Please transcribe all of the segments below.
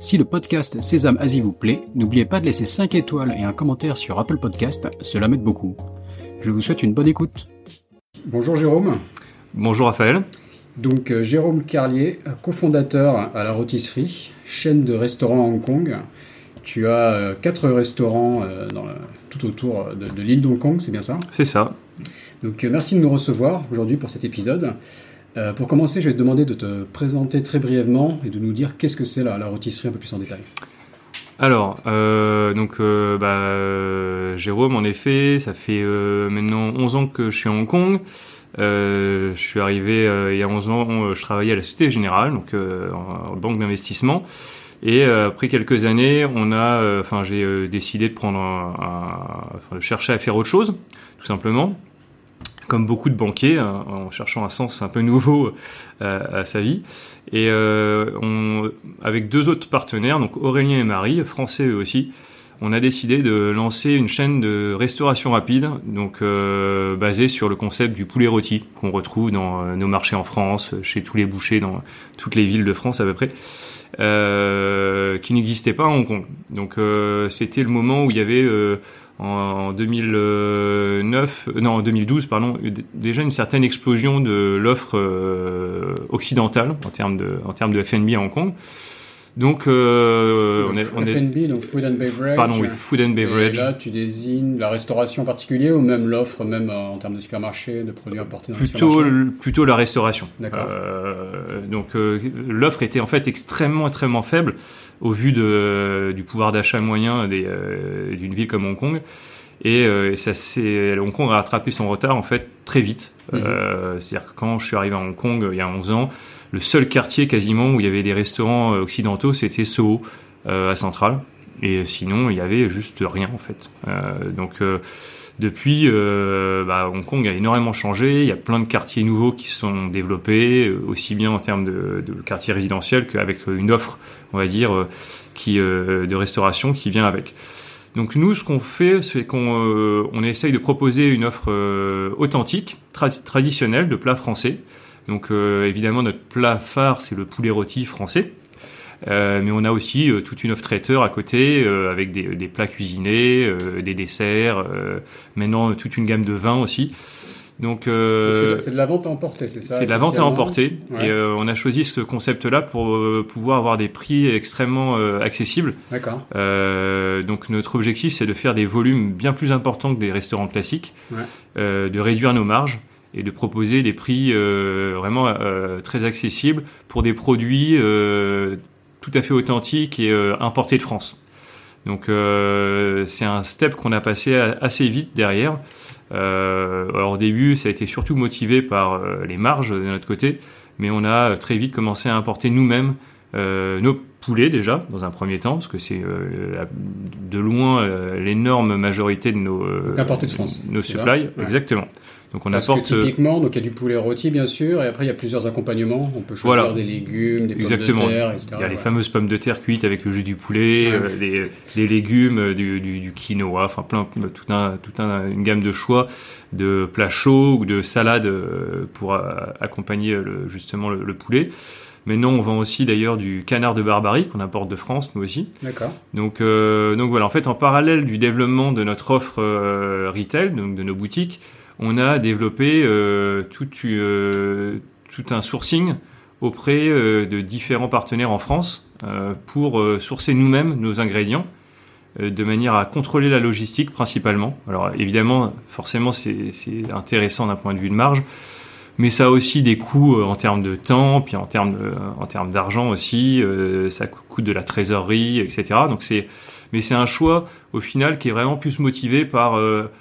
Si le podcast Sésame Asie vous plaît, n'oubliez pas de laisser 5 étoiles et un commentaire sur Apple Podcast, cela m'aide beaucoup. Je vous souhaite une bonne écoute. Bonjour Jérôme. Bonjour Raphaël. Donc euh, Jérôme Carlier, cofondateur à la Rôtisserie, chaîne de restaurants à Hong Kong. Tu as euh, quatre restaurants euh, tout autour de, de l'île d'Hong Kong, c'est bien ça? C'est ça. Donc merci de nous recevoir aujourd'hui pour cet épisode. Euh, pour commencer, je vais te demander de te présenter très brièvement et de nous dire qu'est-ce que c'est la, la rôtisserie un peu plus en détail. Alors, euh, donc, euh, bah, Jérôme, en effet, ça fait maintenant 11 ans que je suis à Hong Kong. Je suis arrivé il y a 11 ans, je travaillais à la Société Générale, donc en, banque d'investissement. Et après quelques années, on a, enfin, j'ai décidé de prendre, un, de chercher à faire autre chose, tout simplement. Comme beaucoup de banquiers, hein, en cherchant un sens un peu nouveau euh, à sa vie. Et euh, on, avec deux autres partenaires, donc Aurélien et Marie, français eux aussi, on a décidé de lancer une chaîne de restauration rapide, donc euh, basée sur le concept du poulet rôti qu'on retrouve dans euh, nos marchés en France, chez tous les bouchers dans toutes les villes de France à peu près, euh, qui n'existait pas à Hong Kong. Donc c'était le moment où il y avait en 2009, euh, non en 2012 pardon, déjà une certaine explosion de l'offre euh, occidentale en termes de en termes de F&B à Hong Kong. Donc euh, on est, on est donc Food and Beverage. pardon oui, food and Et beverage. là, tu désignes la restauration en particulier ou même l'offre, même euh, en termes de supermarché, de produits importés dans Plutôt, supermarchés l- plutôt la restauration. D'accord. Euh, donc euh, l'offre était en fait extrêmement extrêmement faible au vu de, du pouvoir d'achat moyen euh, d'une ville comme Hong Kong. Et, euh, et ça Hong Kong a rattrapé son retard en fait très vite. Mhm. Euh, C'est-à-dire que quand je suis arrivé à Hong Kong euh, il y a 11 ans, le seul quartier quasiment où il y avait des restaurants euh, occidentaux, c'était Soho euh, à Centrale. Et sinon, il y avait juste rien en fait. Euh, donc euh, depuis, euh, bah, Hong Kong a énormément changé. Il y a plein de quartiers nouveaux qui se sont développés, aussi bien en termes de, de quartiers résidentiels qu'avec une offre, on va dire, qui euh, de restauration qui vient avec. Donc nous, ce qu'on fait, c'est qu'on euh, on essaye de proposer une offre euh, authentique, tra- traditionnelle de plats français. Donc euh, évidemment, notre plat phare, c'est le poulet rôti français. Euh, mais on a aussi toute une offre traiteur à côté avec des, des plats cuisinés, des desserts, maintenant toute une gamme de vins aussi. Donc, euh, c'est de- la vente à emporter, c'est ça c'est de la vente à emporter Ouais. et euh, on a choisi ce concept-là pour euh, pouvoir avoir des prix extrêmement accessibles. D'accord. Donc notre objectif c'est de faire des volumes bien plus importants que des restaurants classiques, Ouais. de réduire nos marges et de proposer des prix vraiment très accessibles pour des produits tout à fait authentiques et importés de France. Donc c'est un step qu'on a passé assez vite derrière. Euh, alors au début, ça a été surtout motivé par euh, les marges de notre côté, mais on a très vite commencé à importer nous-mêmes euh, nos poulets déjà dans un premier temps, parce que c'est euh, de loin euh, l'énorme majorité de nos euh, Donc de France, nos supplies, exactement. Donc on Parce apporte que euh, typiquement, donc il y a du poulet rôti bien sûr, et après il y a plusieurs accompagnements. On peut choisir Voilà. des légumes, des pommes de terre, etc. Il y a les fameuses pommes de terre cuites avec le jus du poulet, Ouais. euh, des, des légumes, euh, du, du, du quinoa, enfin plein, tout un, tout un, une gamme de choix de plats chauds ou de salades pour accompagner le, justement le, le poulet. Maintenant, on vend aussi d'ailleurs du canard de Barbarie qu'on importe de France, nous aussi. D'accord. Donc, euh, donc voilà, en fait, en parallèle du développement de notre offre euh, retail, donc de nos boutiques, on a développé euh, tout, euh, tout un sourcing auprès euh, de différents partenaires en France pour sourcer nous-mêmes nos ingrédients de manière à contrôler la logistique principalement. Alors évidemment, forcément, c'est intéressant d'un point de vue de marge, mais ça a aussi des coûts en termes de temps, puis en termes d'argent aussi. ça coûte de la trésorerie, etc. Donc c'est, mais c'est un choix au final qui est vraiment plus motivé par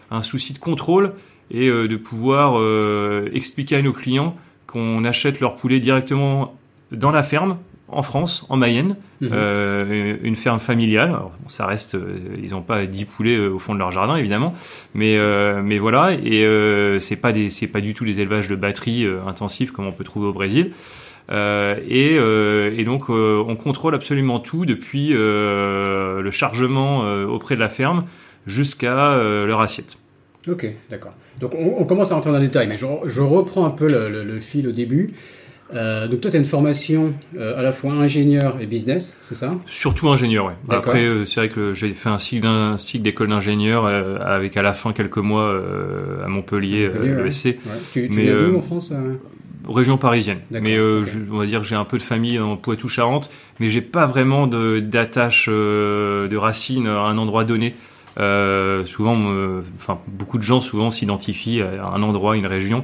un souci de contrôle et euh, de pouvoir euh, expliquer à nos clients qu'on achète leur poulet directement dans la ferme en France, en Mayenne, Mhm. euh, une ferme familiale. Alors, bon, ça reste, euh, ils n'ont pas 10 poulets euh, au fond de leur jardin évidemment, mais mais voilà. Et c'est pas des, c'est pas du tout des élevages de batterie intensifs comme on peut trouver au Brésil. Et, et donc on contrôle absolument tout depuis le chargement auprès de la ferme jusqu'à leur assiette. Ok, d'accord. Donc on, on commence à rentrer dans le détail, mais je, je reprends un peu le, le- le fil au début. Euh, donc toi, tu as une formation euh, à la fois ingénieur et business, c'est ça? Surtout ingénieur. D'accord. Après, euh, c'est vrai que j'ai fait un cycle, d'école d'ingénieur avec à la fin quelques mois à Montpellier, Montpellier, ouais. l'ESC, ouais. Tu, tu Mais, viens d'où euh, en France région parisienne. Mais je- on va dire que j'ai un peu de famille en Poitou-Charentes, mais j'ai pas vraiment de- d'attache euh, de racines à un endroit donné. Euh, souvent, me- enfin beaucoup de gens souvent s'identifient à un endroit, une région.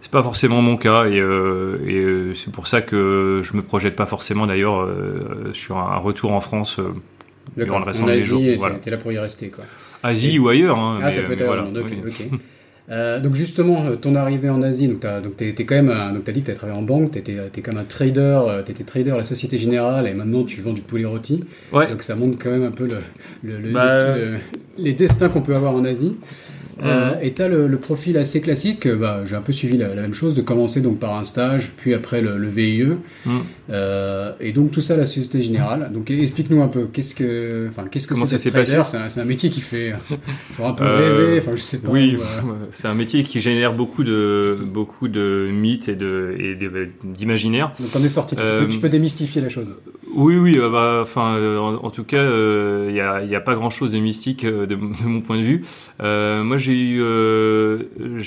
C'est pas forcément mon cas et, euh, et euh, c'est pour ça que je me projette pas forcément d'ailleurs euh, sur un retour en France, euh, durant le restant en Asie, jours, t'es voilà. t'es là pour y rester, quoi. Asie ou ailleurs. Hein, Ah, mais, ça peut être voilà, ailleurs, donc, oui. ok. Euh, donc justement, euh, ton arrivée en Asie, donc t'as donc t'es, t'es quand même, un- donc t'as dit que t'as travaillé en banque, t'étais t'es comme un trader, euh, t'étais trader à la Société Générale et maintenant tu vends du poulet rôti. Ouais. Donc ça montre quand même un peu le, le- le- Bah, les, le- les destins qu'on peut avoir en Asie. Euh, Mhm. et t'as le, le profil assez classique, euh, bah, j'ai un peu suivi la, la même chose, de commencer donc par un stage, puis après le, le VIE, Mhm. Euh, et donc tout ça à la Société Générale. Donc explique-nous un peu, qu'est-ce que, enfin, qu'est-ce que c'est trader? C'est un, un métier qui fait toujours un peu rêver, enfin je sais pas. Oui, ou, c'est un métier qui génère beaucoup de beaucoup de mythes et de et de- d'imaginaire. donc on est sorti, tu, peux, tu peux démystifier la chose. Oui, oui, euh, bah, enfin, euh, en, en tout cas, il n'y a, a pas grand-chose de mystique euh, de, de mon point de vue. Euh, moi, j'ai eu, euh,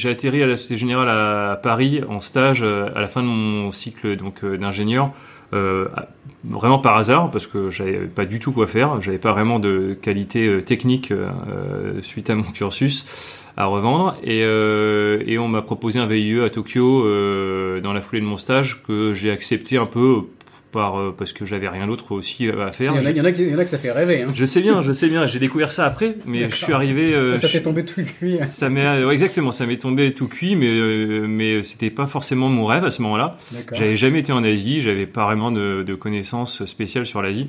atterri à la Société Générale à, Paris en stage euh, à la fin de mon cycle donc euh, d'ingénieur. Euh, vraiment par hasard parce que j'avais pas du tout quoi faire, j'avais pas vraiment de qualité euh, technique euh, euh, suite à mon cursus à revendre et, euh, et on m'a proposé un VIE à Tokyo euh, dans la foulée de mon stage que j'ai accepté un peu par euh, parce que j'avais rien d'autre aussi à Il faire. y, en a, il y en a qui- il y en a que ça fait rêver. Hein. Je sais bien, je sais bien, j'ai découvert ça après, mais je suis arrivé. euh, ça ça je- fait tomber tout cuit. ça ouais, exactement, ça m'est tombé tout cuit, mais euh, mais c'était pas forcément mon rêve à ce moment-là. J'avais jamais été en Asie, j'avais pas vraiment de, de connaissances spéciales sur l'Asie.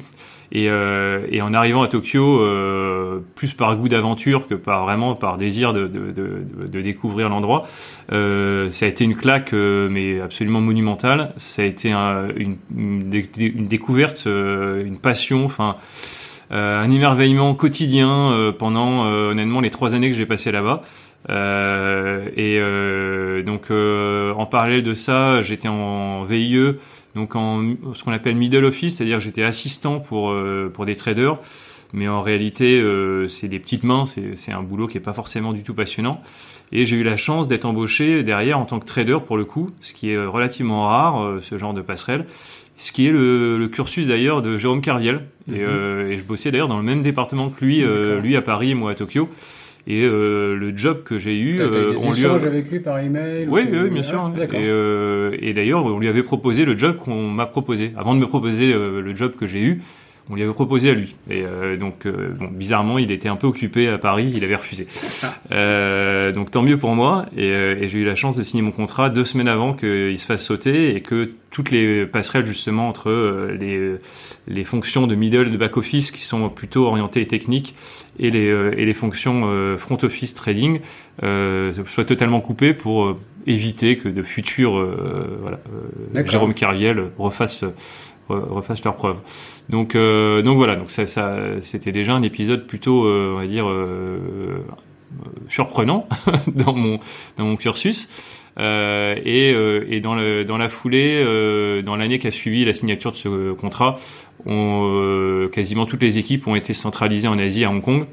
Et, euh, et en arrivant à Tokyo, euh, plus par goût d'aventure que par vraiment par désir de, de, de, de découvrir l'endroit, euh, ça a été une claque, euh, mais absolument monumentale. Ça a été un- une, une, une découverte, euh, une passion, enfin euh, un émerveillement quotidien pendant honnêtement les trois années que j'ai passées là-bas. Et donc en parallèle de ça, j'étais en VIE, donc en ce qu'on appelle middle office, c'est-à-dire que j'étais assistant pour euh, pour des traders, mais en réalité euh, c'est des petites mains, c'est c'est un boulot qui est pas forcément du tout passionnant. Et j'ai eu la chance d'être embauché derrière en tant que trader pour le coup, ce qui est relativement rare, euh, ce genre de passerelle. Ce qui est le, le cursus d'ailleurs de Jérôme Carviel. Mhm. Et, euh, et je bossais d'ailleurs dans le même département que lui, euh, lui à Paris et moi à Tokyo. Et euh, le job que j'ai eu, euh, on lui a... avec lui par email Oui, ou oui, bien Ah, sûr. D'accord. Et, euh, et d'ailleurs, on lui avait proposé le job qu'on m'a proposé. Avant de me proposer le job que j'ai eu, on lui avait proposé à lui. Et euh, donc, euh, bon, bizarrement, il était un peu occupé à Paris, il avait refusé. Ah. Euh, donc, tant mieux pour moi. Et, euh, et j'ai eu la chance de signer mon contrat deux semaines avant qu'il se fasse sauter et que toutes les passerelles justement entre euh, les, les fonctions de middle, de back office qui sont plutôt orientées techniques et les, euh, et les fonctions euh, front office trading euh, soient totalement coupées pour éviter que de futurs euh, voilà, euh. Jérôme Carviel refassent re- refassent leurs preuves. Donc donc voilà, donc ça, ça c'était déjà un épisode plutôt euh, on va dire euh, euh, surprenant dans mon dans mon cursus. Euh, et, euh, et dans, le, dans la foulée, euh, dans l'année qui a suivi la signature de ce contrat, on, euh, quasiment toutes les équipes ont été centralisées en Asie, à Hong Kong.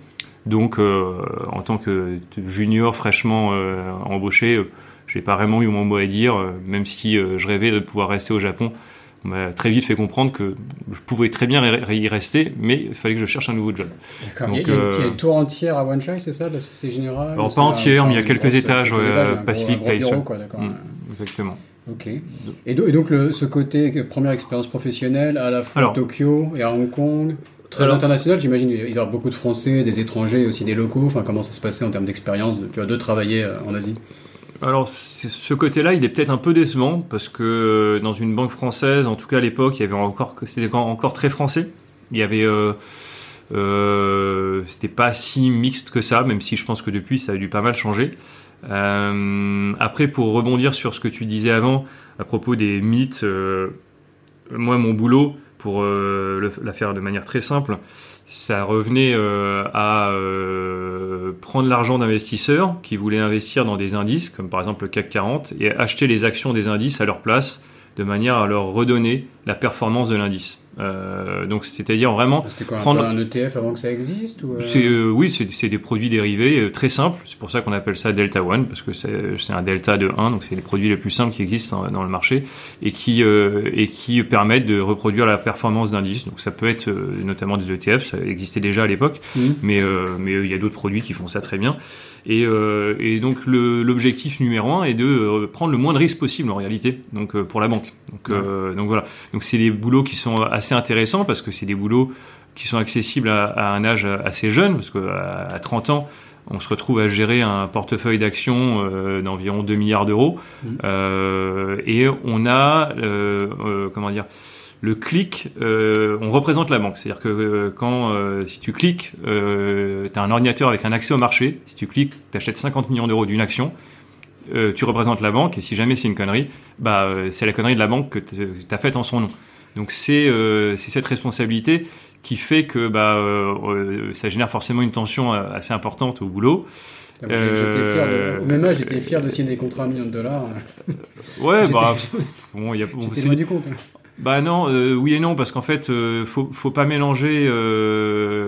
Donc, euh, en tant que junior fraîchement euh, embauché, euh, j'ai pas vraiment eu mon mot à dire, euh, même si euh, je rêvais de pouvoir rester au Japon. On m'a très vite fait comprendre que je pouvais très bien y rester, mais il fallait que je cherche un nouveau job. D'accord. Il y, a- y une- euh, tour entière à Wanchai, c'est ça, de la Société Générale? Alors, pas entière, mais il y a quelques grosse- étages, quelques étages, gros- Pacific gros Place, bureau, ouais. quoi, d'accord. Mm, exactement. Ok. Et, do- et donc le, ce côté euh, première expérience professionnelle à la fois Alors- à Tokyo et à Hong Kong, très Alors- international, j'imagine il y avoir beaucoup de Français, des étrangers, aussi des locaux. Enfin, comment ça se passait en termes d'expérience de, de travailler euh, en Asie? Alors ce côté-là, il est peut-être un peu décevant parce que euh, dans une banque française, en tout cas à l'époque, il c'était encore très français. Il y avait, euh, euh, c'était pas si mixte que ça, même si je pense que depuis ça a dû pas mal changer. Après, pour rebondir sur ce que tu disais avant à propos des mythes, moi mon boulot, pour la faire de manière très simple, ça revenait euh, à euh, prendre l'argent d'investisseurs qui voulaient investir dans des indices, comme par exemple le CAC 40, et acheter les actions des indices à leur place, de manière à leur redonner la performance de l'indice. Euh, donc c'est-à-dire vraiment quoi, prendre- un ETF avant que ça existe ou, euh, euh, oui, c'est des produits dérivés très simples. C'est pour ça qu'on appelle ça delta one parce que c'est un delta de 1, donc c'est les produits les plus simples qui existent dans, le marché et qui euh, et qui permettent de reproduire la performance d'indices. Donc ça peut être notamment des ETF, ça existait déjà à l'époque, Mhm. mais mais il y a d'autres produits qui font ça très bien. Et, et donc l'objectif numéro un est de prendre le moins de risques possible en réalité, donc pour la banque. Donc donc voilà. Donc c'est des boulots qui sont assez intéressants parce que c'est des boulots qui sont accessibles à, à un âge assez jeune, parce qu'à à 30 ans, on se retrouve à gérer un portefeuille d'actions euh, d'environ 2 milliards d'euros, Mhm. Euh, et on a, euh, comment dire, le clic, on représente la banque. C'est-à-dire que quand, si tu cliques, tu as un ordinateur avec un accès au marché, si tu cliques, tu achètes 50 millions d'euros d'une action, tu représentes la banque, et si jamais c'est une connerie, bah, c'est la connerie de la banque que tu as faite en son nom. Donc c'est euh, c'est cette responsabilité qui fait que bah, euh, euh, ça génère forcément une tension assez importante au boulot. Ah, fier de, au même âge, j'étais fier de signer des contrats à un million de dollars. Ouais, J'étais- bah, bon, y a, bon, loin du compte. hein. Bah non, euh, oui et non, parce qu'en fait, euh, faut, faut pas mélanger,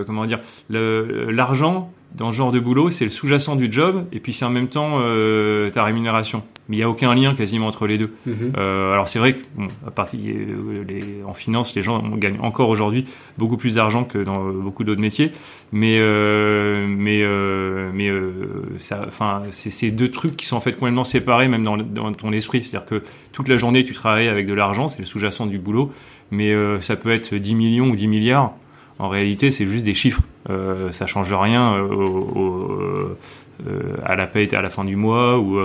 comment dire, l'argent dans ce genre de boulot, c'est le sous-jacent du job, et puis c'est en même temps ta rémunération. Mais il n'y a aucun lien quasiment entre les deux. Mhm. Euh, alors c'est vrai que bon, à partir, euh, les, en finance, les gens gagnent encore aujourd'hui beaucoup plus d'argent que dans euh, beaucoup d'autres métiers, mais euh, mais euh, mais enfin, c'est deux trucs qui sont en fait complètement séparés même dans, ton esprit. C'est-à-dire que toute la journée tu travailles avec de l'argent, c'est le sous-jacent du boulot, mais ça peut être 10 millions ou 10 milliards. En réalité, c'est juste des chiffres. Euh, ça change rien au- au- euh, à la paie à la fin du mois ou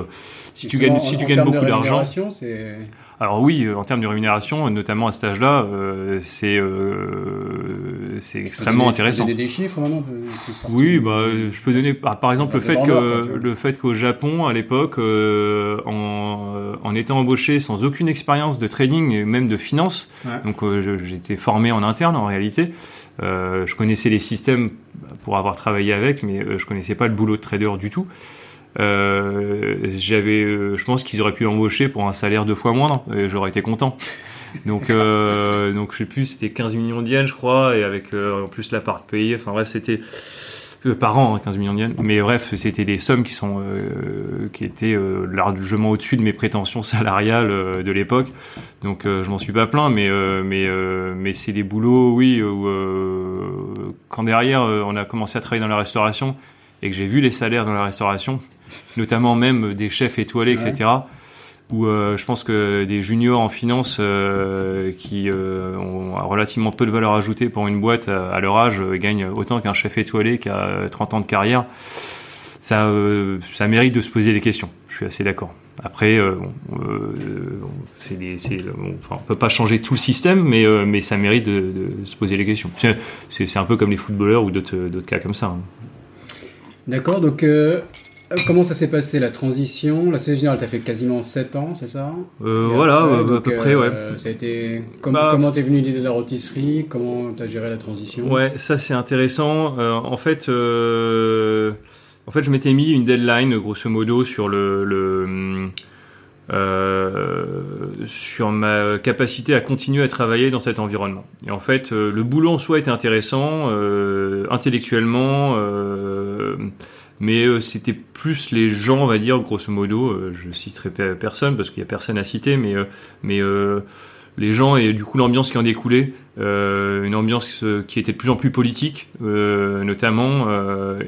si tu gagnes si en- tu en gagnes beaucoup d'argent. Alors oui, euh, en termes de rémunération, notamment à cet âge-là, euh, c'est euh, c'est extrêmement donner- intéressant. Tu peux donner des chiffres maintenant Oui, bah, je peux donner par, par exemple le fait quoi, que le fait qu'au Japon à l'époque, euh, en, en étant embauché sans aucune expérience de trading et même de finance, Ouais. donc j'étais formé en interne en réalité. Je connaissais les systèmes pour avoir travaillé avec, mais je connaissais pas le boulot de trader du tout. Euh, j'avais, euh, je pense qu'ils auraient pu embaucher pour un salaire deux fois moindre, et j'aurais été content. Donc, euh, donc je sais plus, c'était 15 millions d'yens, je crois, et avec euh, en plus la part payée. Enfin bref, c'était euh, par an, hein, 15 millions d'yens. Mais bref, c'était des sommes qui sont qui étaient largement au-dessus de mes prétentions salariales de l'époque. Donc je m'en suis pas plaint, mais mais mais c'est des boulots, oui, où quand derrière on a commencé à travailler dans la restauration et que j'ai vu les salaires dans la restauration, notamment même des chefs étoilés, Ouais. etc. Où euh, je pense que des juniors en finance euh, qui euh, ont relativement peu de valeur ajoutée pour une boîte à, à leur âge gagnent autant qu'un chef étoilé qui a euh, 30 ans de carrière. Ça, ça mérite de se poser des questions. Je suis assez d'accord. Après, bon, des, c'est, bon, enfin, on peut pas changer tout le système, mais, mais ça mérite de, de se poser les questions. C'est, un peu comme les footballeurs ou d'autres, d'autres cas comme ça. hein. D'accord, donc euh, comment ça s'est passé la transition? La Société Générale, tu as fait quasiment 7 ans, c'est ça? Euh, voilà, après, euh, à peu près, ouais. euh, Ça a été... com- Bah, comment t'es venu l'idée de la rôtisserie? Comment t'as géré la transition? Ouais, ça c'est intéressant. Euh, en fait, euh, en fait, je m'étais mis une deadline, grosso modo, sur le, le euh, sur ma capacité à continuer à travailler dans cet environnement. Et en fait, euh, le boulot en soi était intéressant, euh, intellectuellement, euh, mais euh, c'était plus les gens, on va dire, grosso modo. euh, je citerai pe- personne parce qu'il y a personne à citer, mais euh, mais euh, les gens et du coup l'ambiance qui en découlait, euh, une ambiance euh, qui était de plus en plus politique, notamment,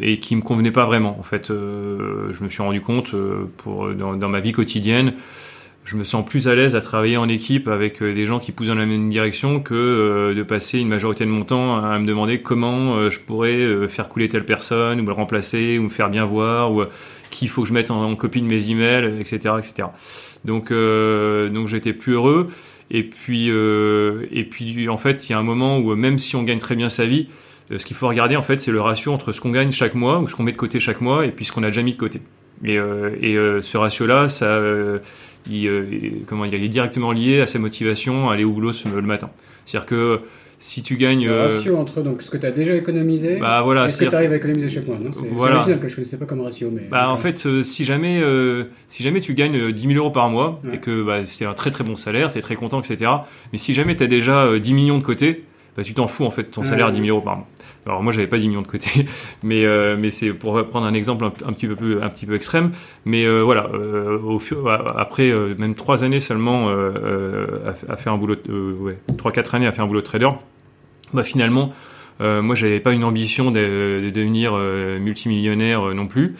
et qui me convenait pas vraiment. En fait, je me suis rendu compte pour dans, dans ma vie quotidienne, je me sens plus à l'aise à travailler en équipe avec euh, des gens qui poussent dans la même direction que euh, de passer une majorité de mon temps à me demander comment euh, je pourrais faire couler telle personne ou le remplacer ou me faire bien voir ou qu'il faut que je mette en, copie de mes emails, etc., etc. Donc, euh, donc j'étais plus heureux. Et puis, euh, et puis, en fait, il y a un moment où même si on gagne très bien sa vie, ce qu'il faut regarder, en fait, c'est le ratio entre ce qu'on gagne chaque mois ou ce qu'on met de côté chaque mois et puis ce qu'on a déjà mis de côté. Et, euh, et ce ratio-là, ça, il, euh, comment dire, il est directement lié à sa motivation à aller au boulot le matin. C'est-à-dire que si tu gagnes. Le euh, ratio entre donc, ce que tu as déjà économisé bah voilà, et ce que tu arrives à économiser chaque mois. C'est Voilà. original que je ne connaissais pas comme ratio. Mais, Bah, en fait, euh, si jamais, euh, si jamais tu gagnes euh, 10 000 euros par mois Ouais. et que bah, c'est un très très bon salaire, tu es très content, etc. Mais si jamais tu as déjà euh, 10 millions de côté, bah, tu t'en fous en fait de ton salaire à 10 000 euros par mois. Alors moi, j'avais pas 10 millions de côté, mais, euh, mais c'est pour prendre un exemple un, petit peu un petit peu extrême. Mais euh, voilà, euh, après même 3 années seulement à, faire un boulot, ouais, 3-4 années à faire un boulot de trader, bah finalement, moi, j'avais pas une ambition de, de devenir multimillionnaire non plus.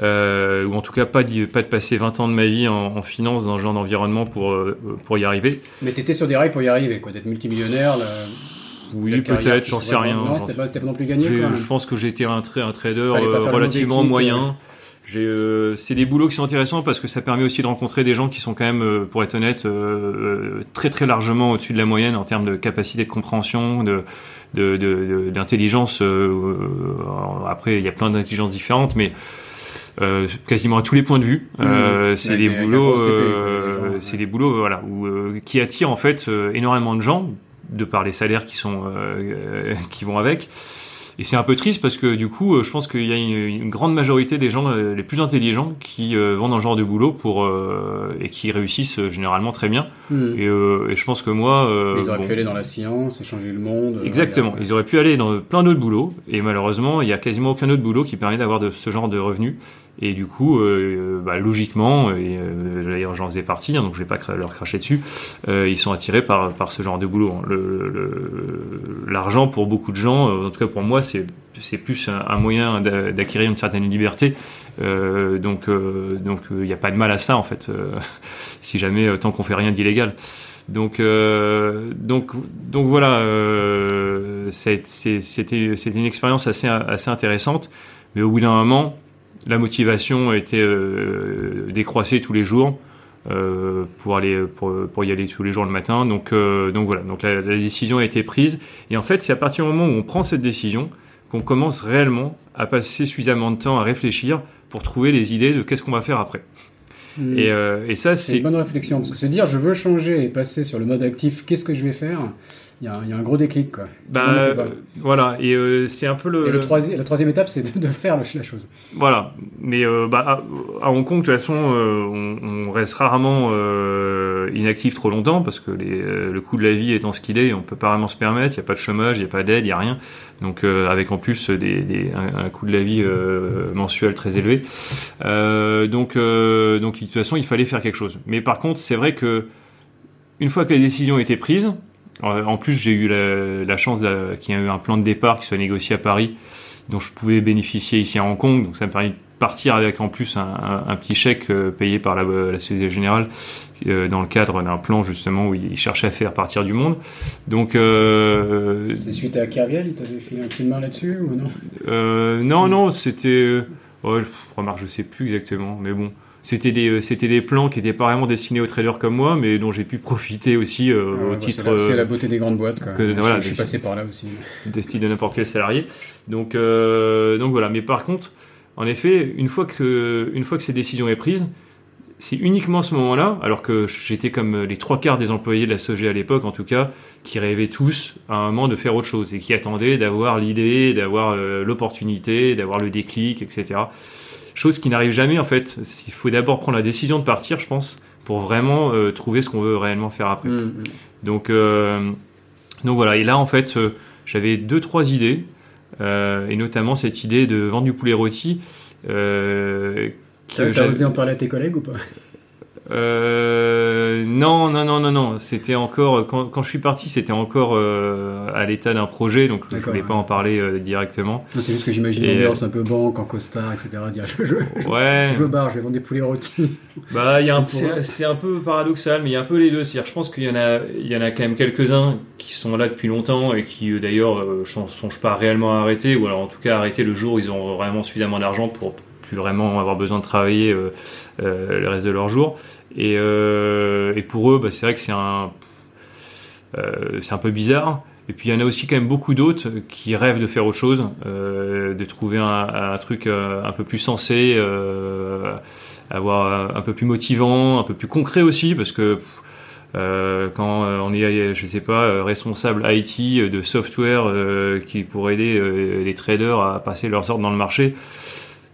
Ou en tout cas pas, de passer 20 ans de ma vie en, finance dans ce genre d'environnement pour, pour y arriver. Mais tu étais sur des rails pour y arriver, quoi, d'être multimillionnaire. Oui, peut-être, j'en sais rien. C'était pas, non plus gagné. J'ai- quoi. je pense que j'étais un, tra- un trader euh, relativement moyen. J'ai, euh, c'est des boulots qui sont intéressants parce que ça permet aussi de rencontrer des gens qui sont quand même, euh, pour être honnête, euh, euh, très très largement au-dessus de la moyenne en termes de capacité de compréhension, de, de, de- de- d'intelligence. euh, euh, après, il y a plein d'intelligences différentes, mais euh, quasiment à tous les points de vue. Euh, Mmh. c'est des boulots, euh, c'est des boulots, voilà, où, euh, qui attirent en fait euh, énormément de gens de par les salaires qui sont euh, qui vont avec. Et c'est un peu triste parce que du coup, euh, je pense qu'il y a une, une grande majorité des gens euh, les plus intelligents qui euh, vont dans ce genre de boulot pour euh, et qui réussissent euh, généralement très bien. Hmm. Et, euh, et je pense que moi, euh, Ils auraient bon, pu aller dans la science et changer le monde. euh, Exactement. Ils auraient pu aller dans plein d'autres boulots et malheureusement, il y a quasiment aucun autre boulot qui permet d'avoir de ce genre de revenus. Et du coup, euh, bah, logiquement, et d'ailleurs j'en faisais partie, hein, donc je vais pas leur cracher dessus, euh, ils sont attirés par, par ce genre de boulot. hein. L'argent pour beaucoup de gens, euh, en tout cas pour moi, c'est plus un, moyen d'a- d'acquérir une certaine liberté. Donc donc il n'y a pas de mal à ça en fait, si jamais tant qu'on fait rien d'illégal. Donc, donc, donc voilà, euh, c'était une expérience assez, assez intéressante, mais au bout d'un moment, la motivation était euh, décroissée tous les jours euh, pour aller pour, pour y aller tous les jours le matin. Donc, euh, donc voilà, donc la, la décision a été prise. Et en fait, c'est à partir du moment où on prend cette décision qu'on commence réellement à passer suffisamment de temps à réfléchir pour trouver les idées de qu'est-ce qu'on va faire après. Hmm. Et, euh, et ça, C'est c'est une bonne réflexion. Parce que se dire, je veux changer et passer sur le mode actif, qu'est-ce que je vais faire? Il y, a, il y a un gros déclic. Quoi. bah, euh, voilà. Et euh, c'est un peu le, Et le troisi- la troisième étape, c'est de, de faire la chose. Voilà, mais euh, bah, à, à Hong Kong, de toute façon, on, on reste rarement inactif trop longtemps parce que les, le coût de la vie étant ce qu'il est, on peut pas vraiment se permettre. Il n'y a pas de chômage, il n'y a pas d'aide, il n'y a rien. Donc, avec en plus des, des, un, un coût de la vie mensuel très élevé. Donc, donc, de toute façon, il fallait faire quelque chose. Mais par contre, c'est vrai que une fois que la décision a été prise, euh, en plus, j'ai eu la, la chance qu'il y ait eu un plan de départ qui soit négocié à Paris dont je pouvais bénéficier ici à Hong Kong. Donc ça me permet de partir avec en plus un, un- un petit chèque euh, payé par la, la Société Générale euh, dans le cadre d'un plan justement où ils cherchaient à faire partir du monde. Donc euh, C'est suite à Kerviel, il t'avait filé un coup de main là-dessus ou non? Euh, non non c'était pff, remarque je sais plus exactement mais bon c'était des euh, c'était des plans qui étaient pas vraiment destinés aux traders comme moi mais dont j'ai pu profiter aussi euh, Ouais, au bah, titre C'est la, euh, la beauté des grandes boîtes. Quoi. que- je, voilà, je suis passé par là aussi. des styles de n'importe quel salarié. Donc, donc voilà. Mais par contre, en effet, une fois que, une fois que cette décision est prise, c'est uniquement à ce moment-là, alors que j'étais comme les trois quarts des employés de la SOG à l'époque, en tout cas, qui rêvaient tous à un moment de faire autre chose et qui attendaient d'avoir l'idée, d'avoir l'opportunité, d'avoir le déclic, etc. Chose qui n'arrive jamais en fait. Il faut d'abord prendre la décision de partir, je pense, pour vraiment euh, trouver ce qu'on veut réellement faire après. Hmm. Donc, euh, donc voilà, et là en fait, euh, j'avais deux, trois idées, et notamment cette idée de vendre du poulet rôti. Euh, T'as osé en parler à tes collègues ou pas? Euh, non, non, non, non, non. C'était encore quand, quand je suis parti, c'était encore euh, à l'état d'un projet, donc je voulais pas en parler euh, directement. C'est juste que j'imagine l'ambiance un peu banque, en costard, etc. Dire je, je, je, Ouais. je me barre, je vais vendre des poulets rôtis. Bah, il c'est, c'est un peu paradoxal, mais il y a un peu les deux. C'est-à-dire, je pense qu'il y en a, il y en a quand même quelques-uns qui sont là depuis longtemps et qui, euh, d'ailleurs, euh, ne songent pas réellement à arrêter, ou alors en tout cas arrêter le jour où ils auront vraiment suffisamment d'argent pour plus vraiment avoir besoin de travailler le reste de leur jour. Et, et pour eux, bah, c'est vrai que c'est un, un peu bizarre. Et puis il y en a aussi quand même beaucoup d'autres qui rêvent de faire autre chose, euh, de trouver un, un, truc un peu plus sensé, euh, avoir un peu plus motivant, un peu plus concret aussi, parce que euh, quand on est, je sais pas, responsable IT de software qui pour aider les traders à passer leurs ordres dans le marché,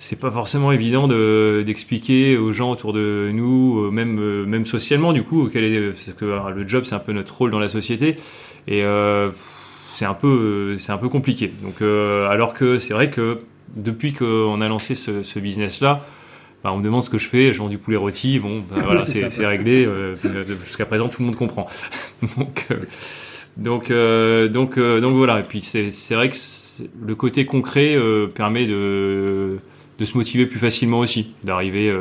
c'est pas forcément évident d'expliquer aux gens autour de nous, même même socialement du coup, quel est, parce que le job c'est un peu notre rôle dans la société et euh, c'est un peu c'est un peu compliqué. Donc euh, alors que c'est vrai que depuis qu'on a lancé ce, ce business là bah, on me demande ce que je fais, je vends du poulet rôti, bon, bah, voilà, c'est réglé. Euh, Jusqu'à présent, tout le monde comprend. donc, euh, donc, euh, donc, euh, donc voilà. Et puis c'est vrai que le côté concret permet de, de se motiver plus facilement aussi, d'arriver.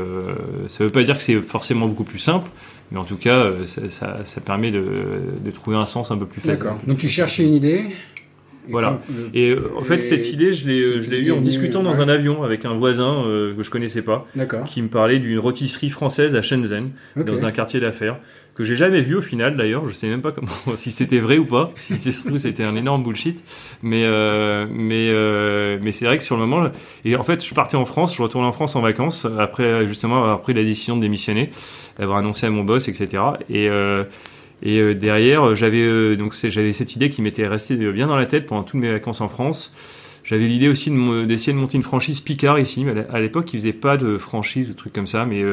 ça veut pas dire que c'est forcément beaucoup plus simple, mais en tout cas, ça, ça, permet de, de, trouver un sens un peu plus facile. D'accord. Donc tu cherchais une idée voilà. Et euh, en fait, cette idée, je l'ai, je l'ai eue en discutant dans un avion avec un voisin euh, que je connaissais pas, qui me parlait d'une rôtisserie française à Shenzhen, dans un quartier d'affaires, que j'ai jamais vu au final d'ailleurs. Je sais même pas comment, si c'était vrai ou pas, si c'était un énorme bullshit. Mais euh, mais euh, mais c'est vrai que sur le moment, et en fait, je partais en France, je retournais en France en vacances après justement avoir pris la décision de démissionner, avoir annoncé à mon boss, etc. Et euh, et euh, derrière, euh, j'avais euh, donc j'avais cette idée qui m'était restée bien dans la tête pendant toutes mes vacances en France. J'avais l'idée aussi d'essayer de, monter une franchise Picard ici. Mais à l'époque, ils faisaient pas de franchise ou trucs comme ça, mais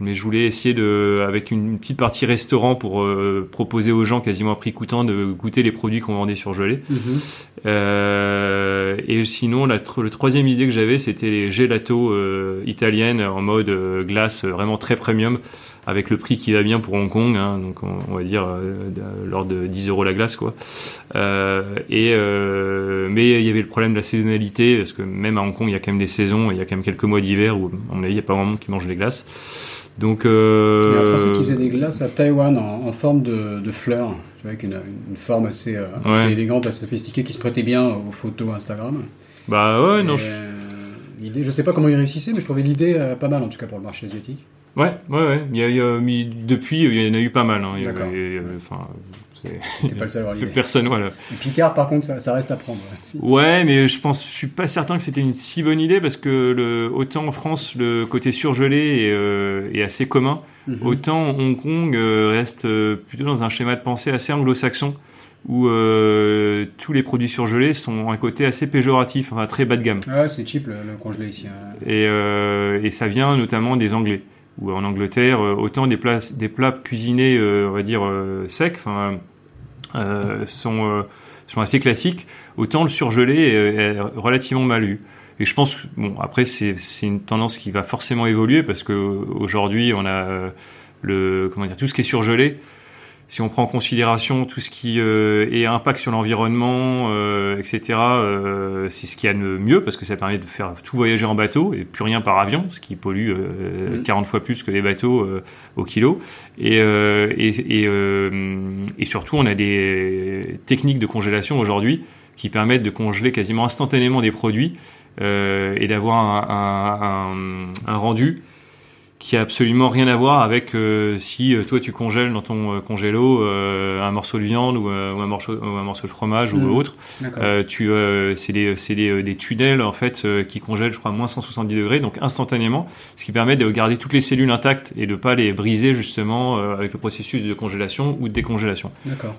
mais je voulais essayer de, avec une petite partie restaurant pour proposer aux gens quasiment à prix coûtant de goûter les produits qu'on vendait surgelés. Mm euh, et sinon, la, le troisième idée que j'avais, c'était les gelatos euh, italiennes en mode glace vraiment très premium avec le prix qui va bien pour Hong Kong, hein, donc on, va dire euh, l'ordre de 10 euros la glace, quoi. Euh, et euh, mais il y avait le problème de la saisonnalité, parce que même à Hong Kong, il y a quand même des saisons, il y a quand même quelques mois d'hiver où, à mon avis, il n'y a pas vraiment qui mange des glaces. Donc, euh, il y a un Français qui faisait des glaces à Taïwan en, en forme de, de fleurs, avec une, une forme assez, euh, élégante, assez sophistiquée, qui se prêtait bien aux photos Instagram. Bah ouais, non. Je... L'idée, je sais pas comment il réussissait, mais je trouvais l'idée pas mal en tout cas pour le marché asiatique. Ouais, ouais, ouais. Il y a, il y a, depuis, il y en a eu pas mal. Hein. D'accord. Enfin, T'es pas le seul à avoir. Personne, voilà. Et Picard, par contre, ça, ça reste à prendre. Ouais, mais je pense, je suis pas certain que c'était une si bonne idée parce que le, autant en France, le côté surgelé est, euh, est assez commun, mm -hmm. autant Hong Kong euh, reste euh, plutôt dans un schéma de pensée assez anglo-saxon où euh, tous les produits surgelés sont un côté assez péjoratif, enfin très bas de gamme. Ouais, c'est cheap le, le congelé ici. Hein. Et, et ça vient notamment des Anglais ou en Angleterre, euh, autant des plats, cuisinés, euh, on va dire, euh, secs, sont, sont assez classiques, autant le surgelé est, est relativement mal eu. Et je pense que, bon, après, c'est une tendance qui va forcément évoluer parce que aujourd'hui, on a le, comment dire, tout ce qui est surgelé, si on prend en considération tout ce qui euh, est impact sur l'environnement, euh, etc., euh, c'est ce qu'il y a de mieux parce que ça permet de faire tout voyager en bateau et plus rien par avion, ce qui pollue euh, 40 mm. fois plus que les bateaux au kilo. Et, et, et, et, surtout, on a des techniques de congélation aujourd'hui qui permettent de congeler quasiment instantanément des produits et d'avoir un, un, un rendu qui a absolument rien à voir avec euh, si euh, toi tu congèles dans ton euh, congélo euh, un morceau de viande ou, ou, un morceau ou un morceau de fromage mmh. ou autre. tu c'est des c'est des, des, tunnels en fait qui congèlent je crois à moins 170 degrés donc instantanément, ce qui permet de garder toutes les cellules intactes et de pas les briser justement avec le processus de congélation ou de décongélation.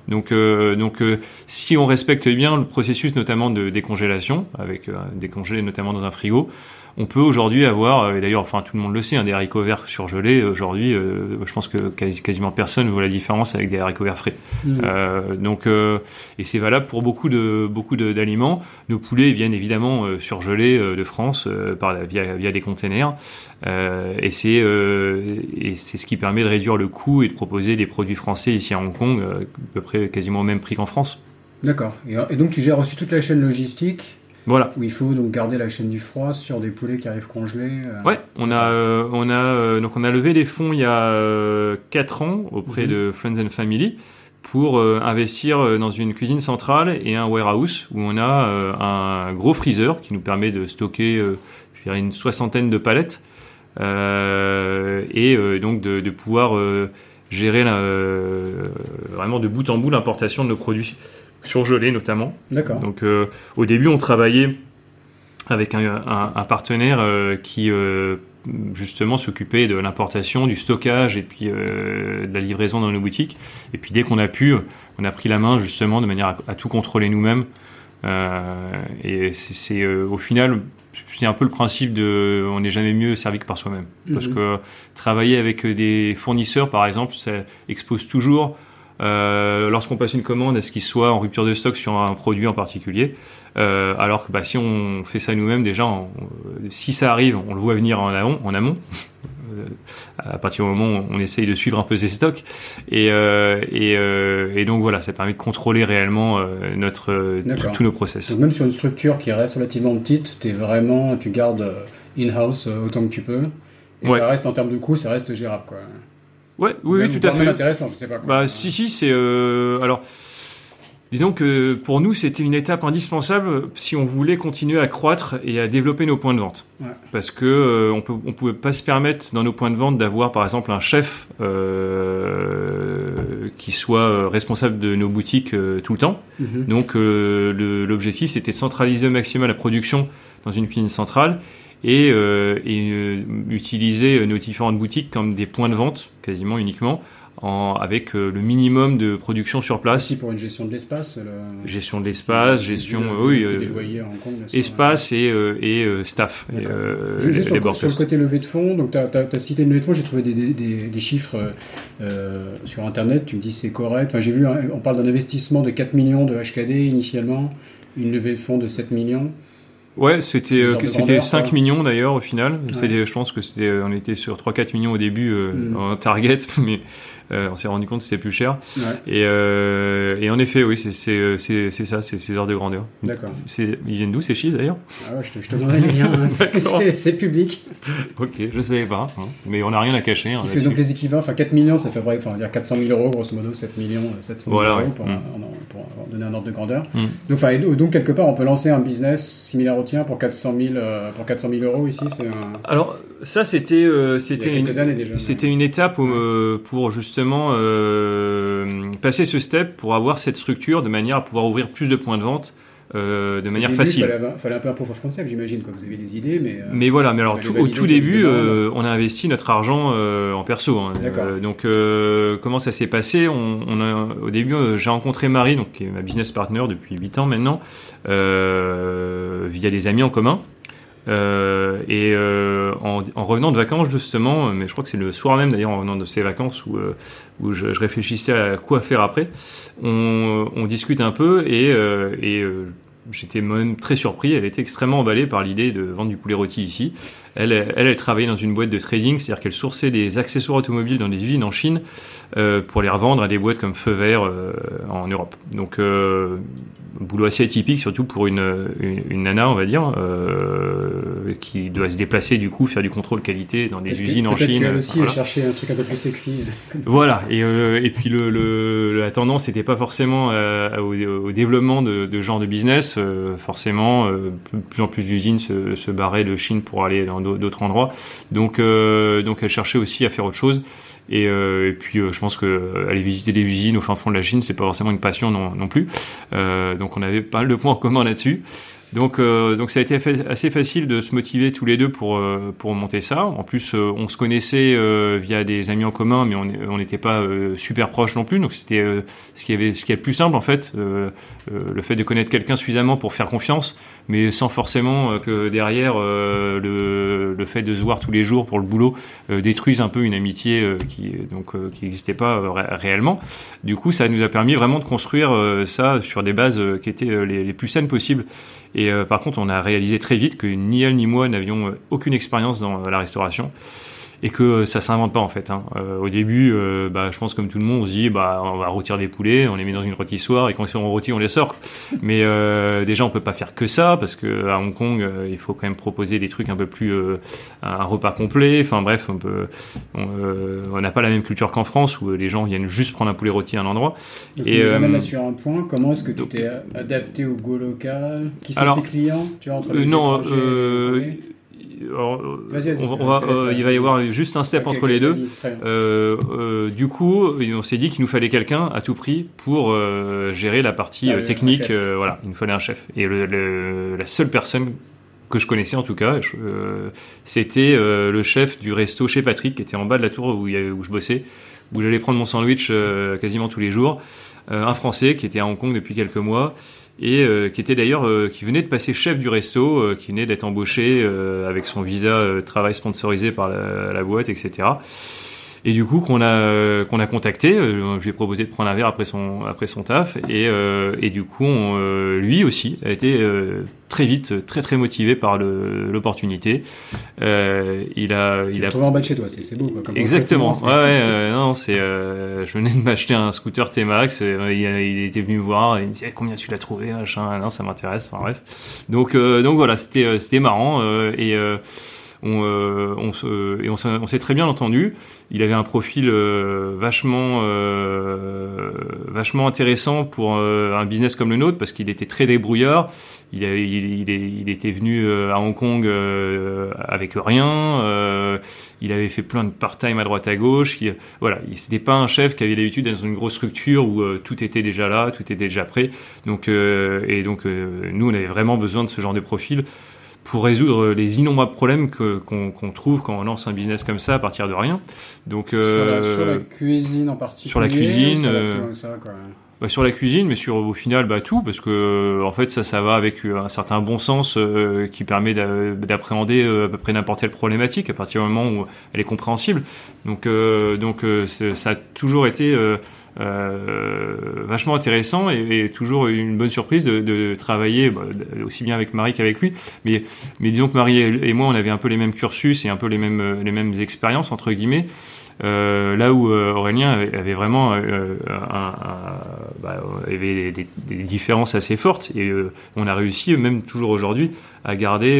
Donc donc si on respecte bien le processus notamment de décongélation avec décongelé notamment dans un frigo on peut aujourd'hui avoir, et d'ailleurs, enfin tout le monde le sait, hein, des haricots verts surgelés. Aujourd'hui, euh, je pense que quasiment personne voit la différence avec des haricots verts frais. Mmh. Euh, donc, euh, et c'est valable pour beaucoup de beaucoup d'aliments. Nos poulets viennent évidemment euh, surgelés euh, de France euh, par via, via des containers, et c'est et c'est ce qui permet de réduire le coût et de proposer des produits français ici à Hong Kong à peu près quasiment au même prix qu'en France. D'accord. Et donc tu gères aussi toute la chaîne logistique voilà. Où il faut donc garder la chaîne du froid sur des poulets qui arrivent congelés. Euh... Ouais, on a, euh, on a, euh, donc on a levé des fonds il y a euh, 4 ans auprès mmh. de Friends and Family pour euh, investir dans une cuisine centrale et un warehouse où on a un gros freezer qui nous permet de stocker une soixantaine de palettes. et donc de, de pouvoir gérer vraiment de bout en bout l'importation de nos produits surgelés notamment. D'accord. Donc au début on travaillait avec un, un, partenaire qui justement s'occuper de l'importation, du stockage et puis euh, de la livraison dans nos boutiques. Et puis dès qu'on a pu, on a pris la main justement de manière à, tout contrôler nous-mêmes. Euh, et c'est euh, au final, c'est un peu le principe de, on n'est jamais mieux servi que par soi-même. Parce mhm. que travailler avec des fournisseurs, par exemple, ça expose toujours euh, lorsqu'on passe une commande, est-ce qu'il soit en rupture de stock sur un produit en particulier euh, Alors que bah, si on fait ça nous-mêmes, déjà, si ça arrive, on le voit venir en amont. En amont. Euh, à partir du moment où on essaye de suivre un peu ses stocks. Et, euh, et, euh, et, donc voilà, ça permet de contrôler réellement notre, tous nos process. Donc même sur une structure qui reste relativement petite, es vraiment, tu gardes in-house autant que tu peux. Et ça reste en termes de coûts, ça reste gérable. Quoi. Ouais, oui, oui, tout à fait. intéressant, je sais pas. Bah, si, si, c'est euh, alors. Disons que pour nous, c'était une étape indispensable si on voulait continuer à croître et à développer nos points de vente. Ouais. Parce que euh, on, peut, on pouvait pas se permettre dans nos points de vente d'avoir, par exemple, un chef euh, qui soit responsable de nos boutiques tout le temps. Mm-hmm. Donc, l'objectif, c'était de centraliser au maximum la production dans une cuisine centrale et, euh, et euh, utiliser nos différentes boutiques comme des points de vente quasiment uniquement en, avec euh, le minimum de production sur place. Aussi pour une gestion de l'espace. Gestion de l'espace, gestion, oui, espace et, et staff. Et, Juste sur, sur, le côté levée de fonds, donc tu as, cité une levée de fonds, j'ai trouvé des, des, des, chiffres sur Internet, tu me dis c'est correct. Enfin, j'ai vu, on parle d'un investissement de 4 millions de HKD initialement, une levée de fonds de 7 millions. Ouais, c'était euh, c'était 5 millions d'ailleurs au final. C'était je pense que c'était on était sur 3 4 millions au début euh, mm. en target mais euh, on s'est rendu compte que c'était plus cher. Et, euh, et, en effet, oui, c'est euh, ça, c'est ces heures de grandeur. D'accord. Ils viennent d'où ces chiffres d'ailleurs? Ah ouais, Je te, je te donnerai les liens, hein. c'est public. ok, je ne savais pas, hein. mais on n'a rien à cacher. Ce qui hein, fait donc les équivalents, enfin 4 millions, ça fait bref, enfin, dire 400 000 euros, grosso modo, 7 millions, 700 000 euros pour, mm. pour, donner un ordre de grandeur. Mm. Donc, enfin, donc, quelque part, on peut lancer un business similaire au tien pour 400 000, pour 400 000 euros ici un... Alors, ça, c'était c'était une, c'était une étape pour justement justement euh, passer ce step pour avoir cette structure de manière à pouvoir ouvrir plus de points de vente euh, de manière facile. Il fallait, un peu un proof of concept, j'imagine, quand vous avez des idées. Mais, euh, mais voilà, mais alors au tout début, on a investi notre argent en perso. Hein. donc comment ça s'est passé? On, a, Au début, j'ai rencontré Marie, donc, qui est ma business partner depuis 8 ans maintenant, via des amis en commun. Euh, et euh, en, en, revenant de vacances justement, mais je crois que c'est le soir même d'ailleurs en revenant de ces vacances où, euh, je, réfléchissais à quoi faire après, on, discute un peu et, euh, et j'étais même très surpris. Elle était extrêmement emballée par l'idée de vendre du poulet rôti ici. Elle, elle, elle travaillait dans une boîte de trading, c'est-à-dire qu'elle sourçait des accessoires automobiles dans des usines en Chine euh, pour les revendre à des boîtes comme Feu Vert euh, en Europe. Donc, euh, boulot assez atypique, surtout pour une, une, une nana, on va dire, euh, qui doit se déplacer du coup, faire du contrôle qualité dans des usines en Chine. Elle aussi voilà. chercher un truc un peu plus sexy. voilà. Et, euh, et puis le, le, la tendance n'était pas forcément euh, au, au, développement de, de genre de business. forcément, de plus en plus d'usines se, se barraient de Chine pour aller dans d'autres endroits. Donc, euh, donc elle cherchait aussi à faire autre chose. Et, euh, et puis euh, je pense que aller visiter des usines au fin fond de la Chine, c'est pas forcément une passion non, non plus. donc on avait pas mal de points en commun là-dessus. Donc, euh, donc ça a été assez facile de se motiver tous les deux pour, euh, pour monter ça. En plus, euh, on se connaissait via des amis en commun, mais on n'était pas super proches non plus. Donc c'était ce qui avait ce qui est le plus simple en fait, le fait de connaître quelqu'un suffisamment pour faire confiance, mais sans forcément que derrière le, le fait de se voir tous les jours pour le boulot détruise un peu une amitié qui donc qui n'existait pas réellement. Du coup, ça nous a permis vraiment de construire ça sur des bases qui étaient les, plus saines possibles. Et euh, par contre, on a réalisé très vite que ni elle ni moi n'avions euh, aucune expérience dans euh, la restauration et que ça s'invente pas en fait. Hein. Euh, au début, euh, bah, je pense comme tout le monde, on se dit bah on va rôtir des poulets, on les met dans une rôtissoire et quand ils sont rôtis, on les sort. Mais euh, déjà, on peut pas faire que ça parce que à Hong Kong, euh, il faut quand même proposer des trucs un peu plus euh, un repas complet. Enfin bref, on peut on n'a pas la même culture qu'en France où les gens viennent juste prendre un poulet rôti à un endroit. Donc, et nous là sur un point. Comment est-ce que tu t'es adapté au go local? Qui sont tes clients? Tu vois entre les non il va y avoir juste un step entre les deux. du coup, on s'est dit qu'il nous fallait quelqu'un à tout prix pour gérer la partie ah technique. voilà, il nous fallait un chef. Et la seule personne que je connaissais en tout cas, c'était le chef du resto chez Patrick, qui était en bas de la tour où, où je bossais, où j'allais prendre mon sandwich quasiment tous les jours. un Français qui était à Hong Kong depuis quelques mois et euh, qui était d'ailleurs euh, qui venait de passer chef du resto, euh, qui venait d'être embauché avec son visa travail sponsorisé par la, la, boîte, etc. Et du coup qu'on a qu'on a contacté, je lui ai proposé de prendre un verre après son après son taf et et du coup on, lui aussi a été très vite, très très motivé par l'opportunité. Euh, il a, il a trouvé en bas de chez toi, c'est beau. Quoi, Exactement. Ouais, ouais non, c'est. Euh, je venais de m'acheter un scooter T-Max. Euh, il, il, était venu me voir. il me disait combien tu l'as trouvé, machin. Non, ça m'intéresse. Enfin bref. Donc donc voilà, c'était c'était marrant et on, euh, on, s'est très bien entendu. Il avait un profil euh, vachement, euh, vachement intéressant pour un business comme le nôtre parce qu'il était très il, il, était venu à Hong Kong avec rien. il avait fait plein de part-time à droite à gauche. Il, voilà, c'était pas un chef qui avait l'habitude d'être dans une grosse structure où tout était déjà là, tout était déjà prêt. Donc et donc nous on avait vraiment besoin de ce genre de profil pour résoudre les innombrables problèmes qu'on trouve quand on lance un business comme ça à partir de rien. Donc euh, sur, la, cuisine en particulier. Sur la cuisine. Sur la, euh, bah, sur la cuisine, mais sur au final bah, tout, parce que en fait ça, ça va avec un certain bon sens euh, qui permet d'appréhender à peu près n'importe quelle problématique à partir du moment où elle est compréhensible. Donc, donc ça a toujours été euh, vachement intéressant et, toujours une bonne surprise de, de travailler bah, aussi bien avec Marie qu'avec lui. Mais, mais disons que Marie et moi, on avait un peu les mêmes cursus et un peu les mêmes, les mêmes expériences, entre guillemets. Euh, là où euh, Aurélien avait, vraiment euh, un, bah, avait des, des, différences assez fortes et euh, on a réussi même toujours aujourd'hui à garder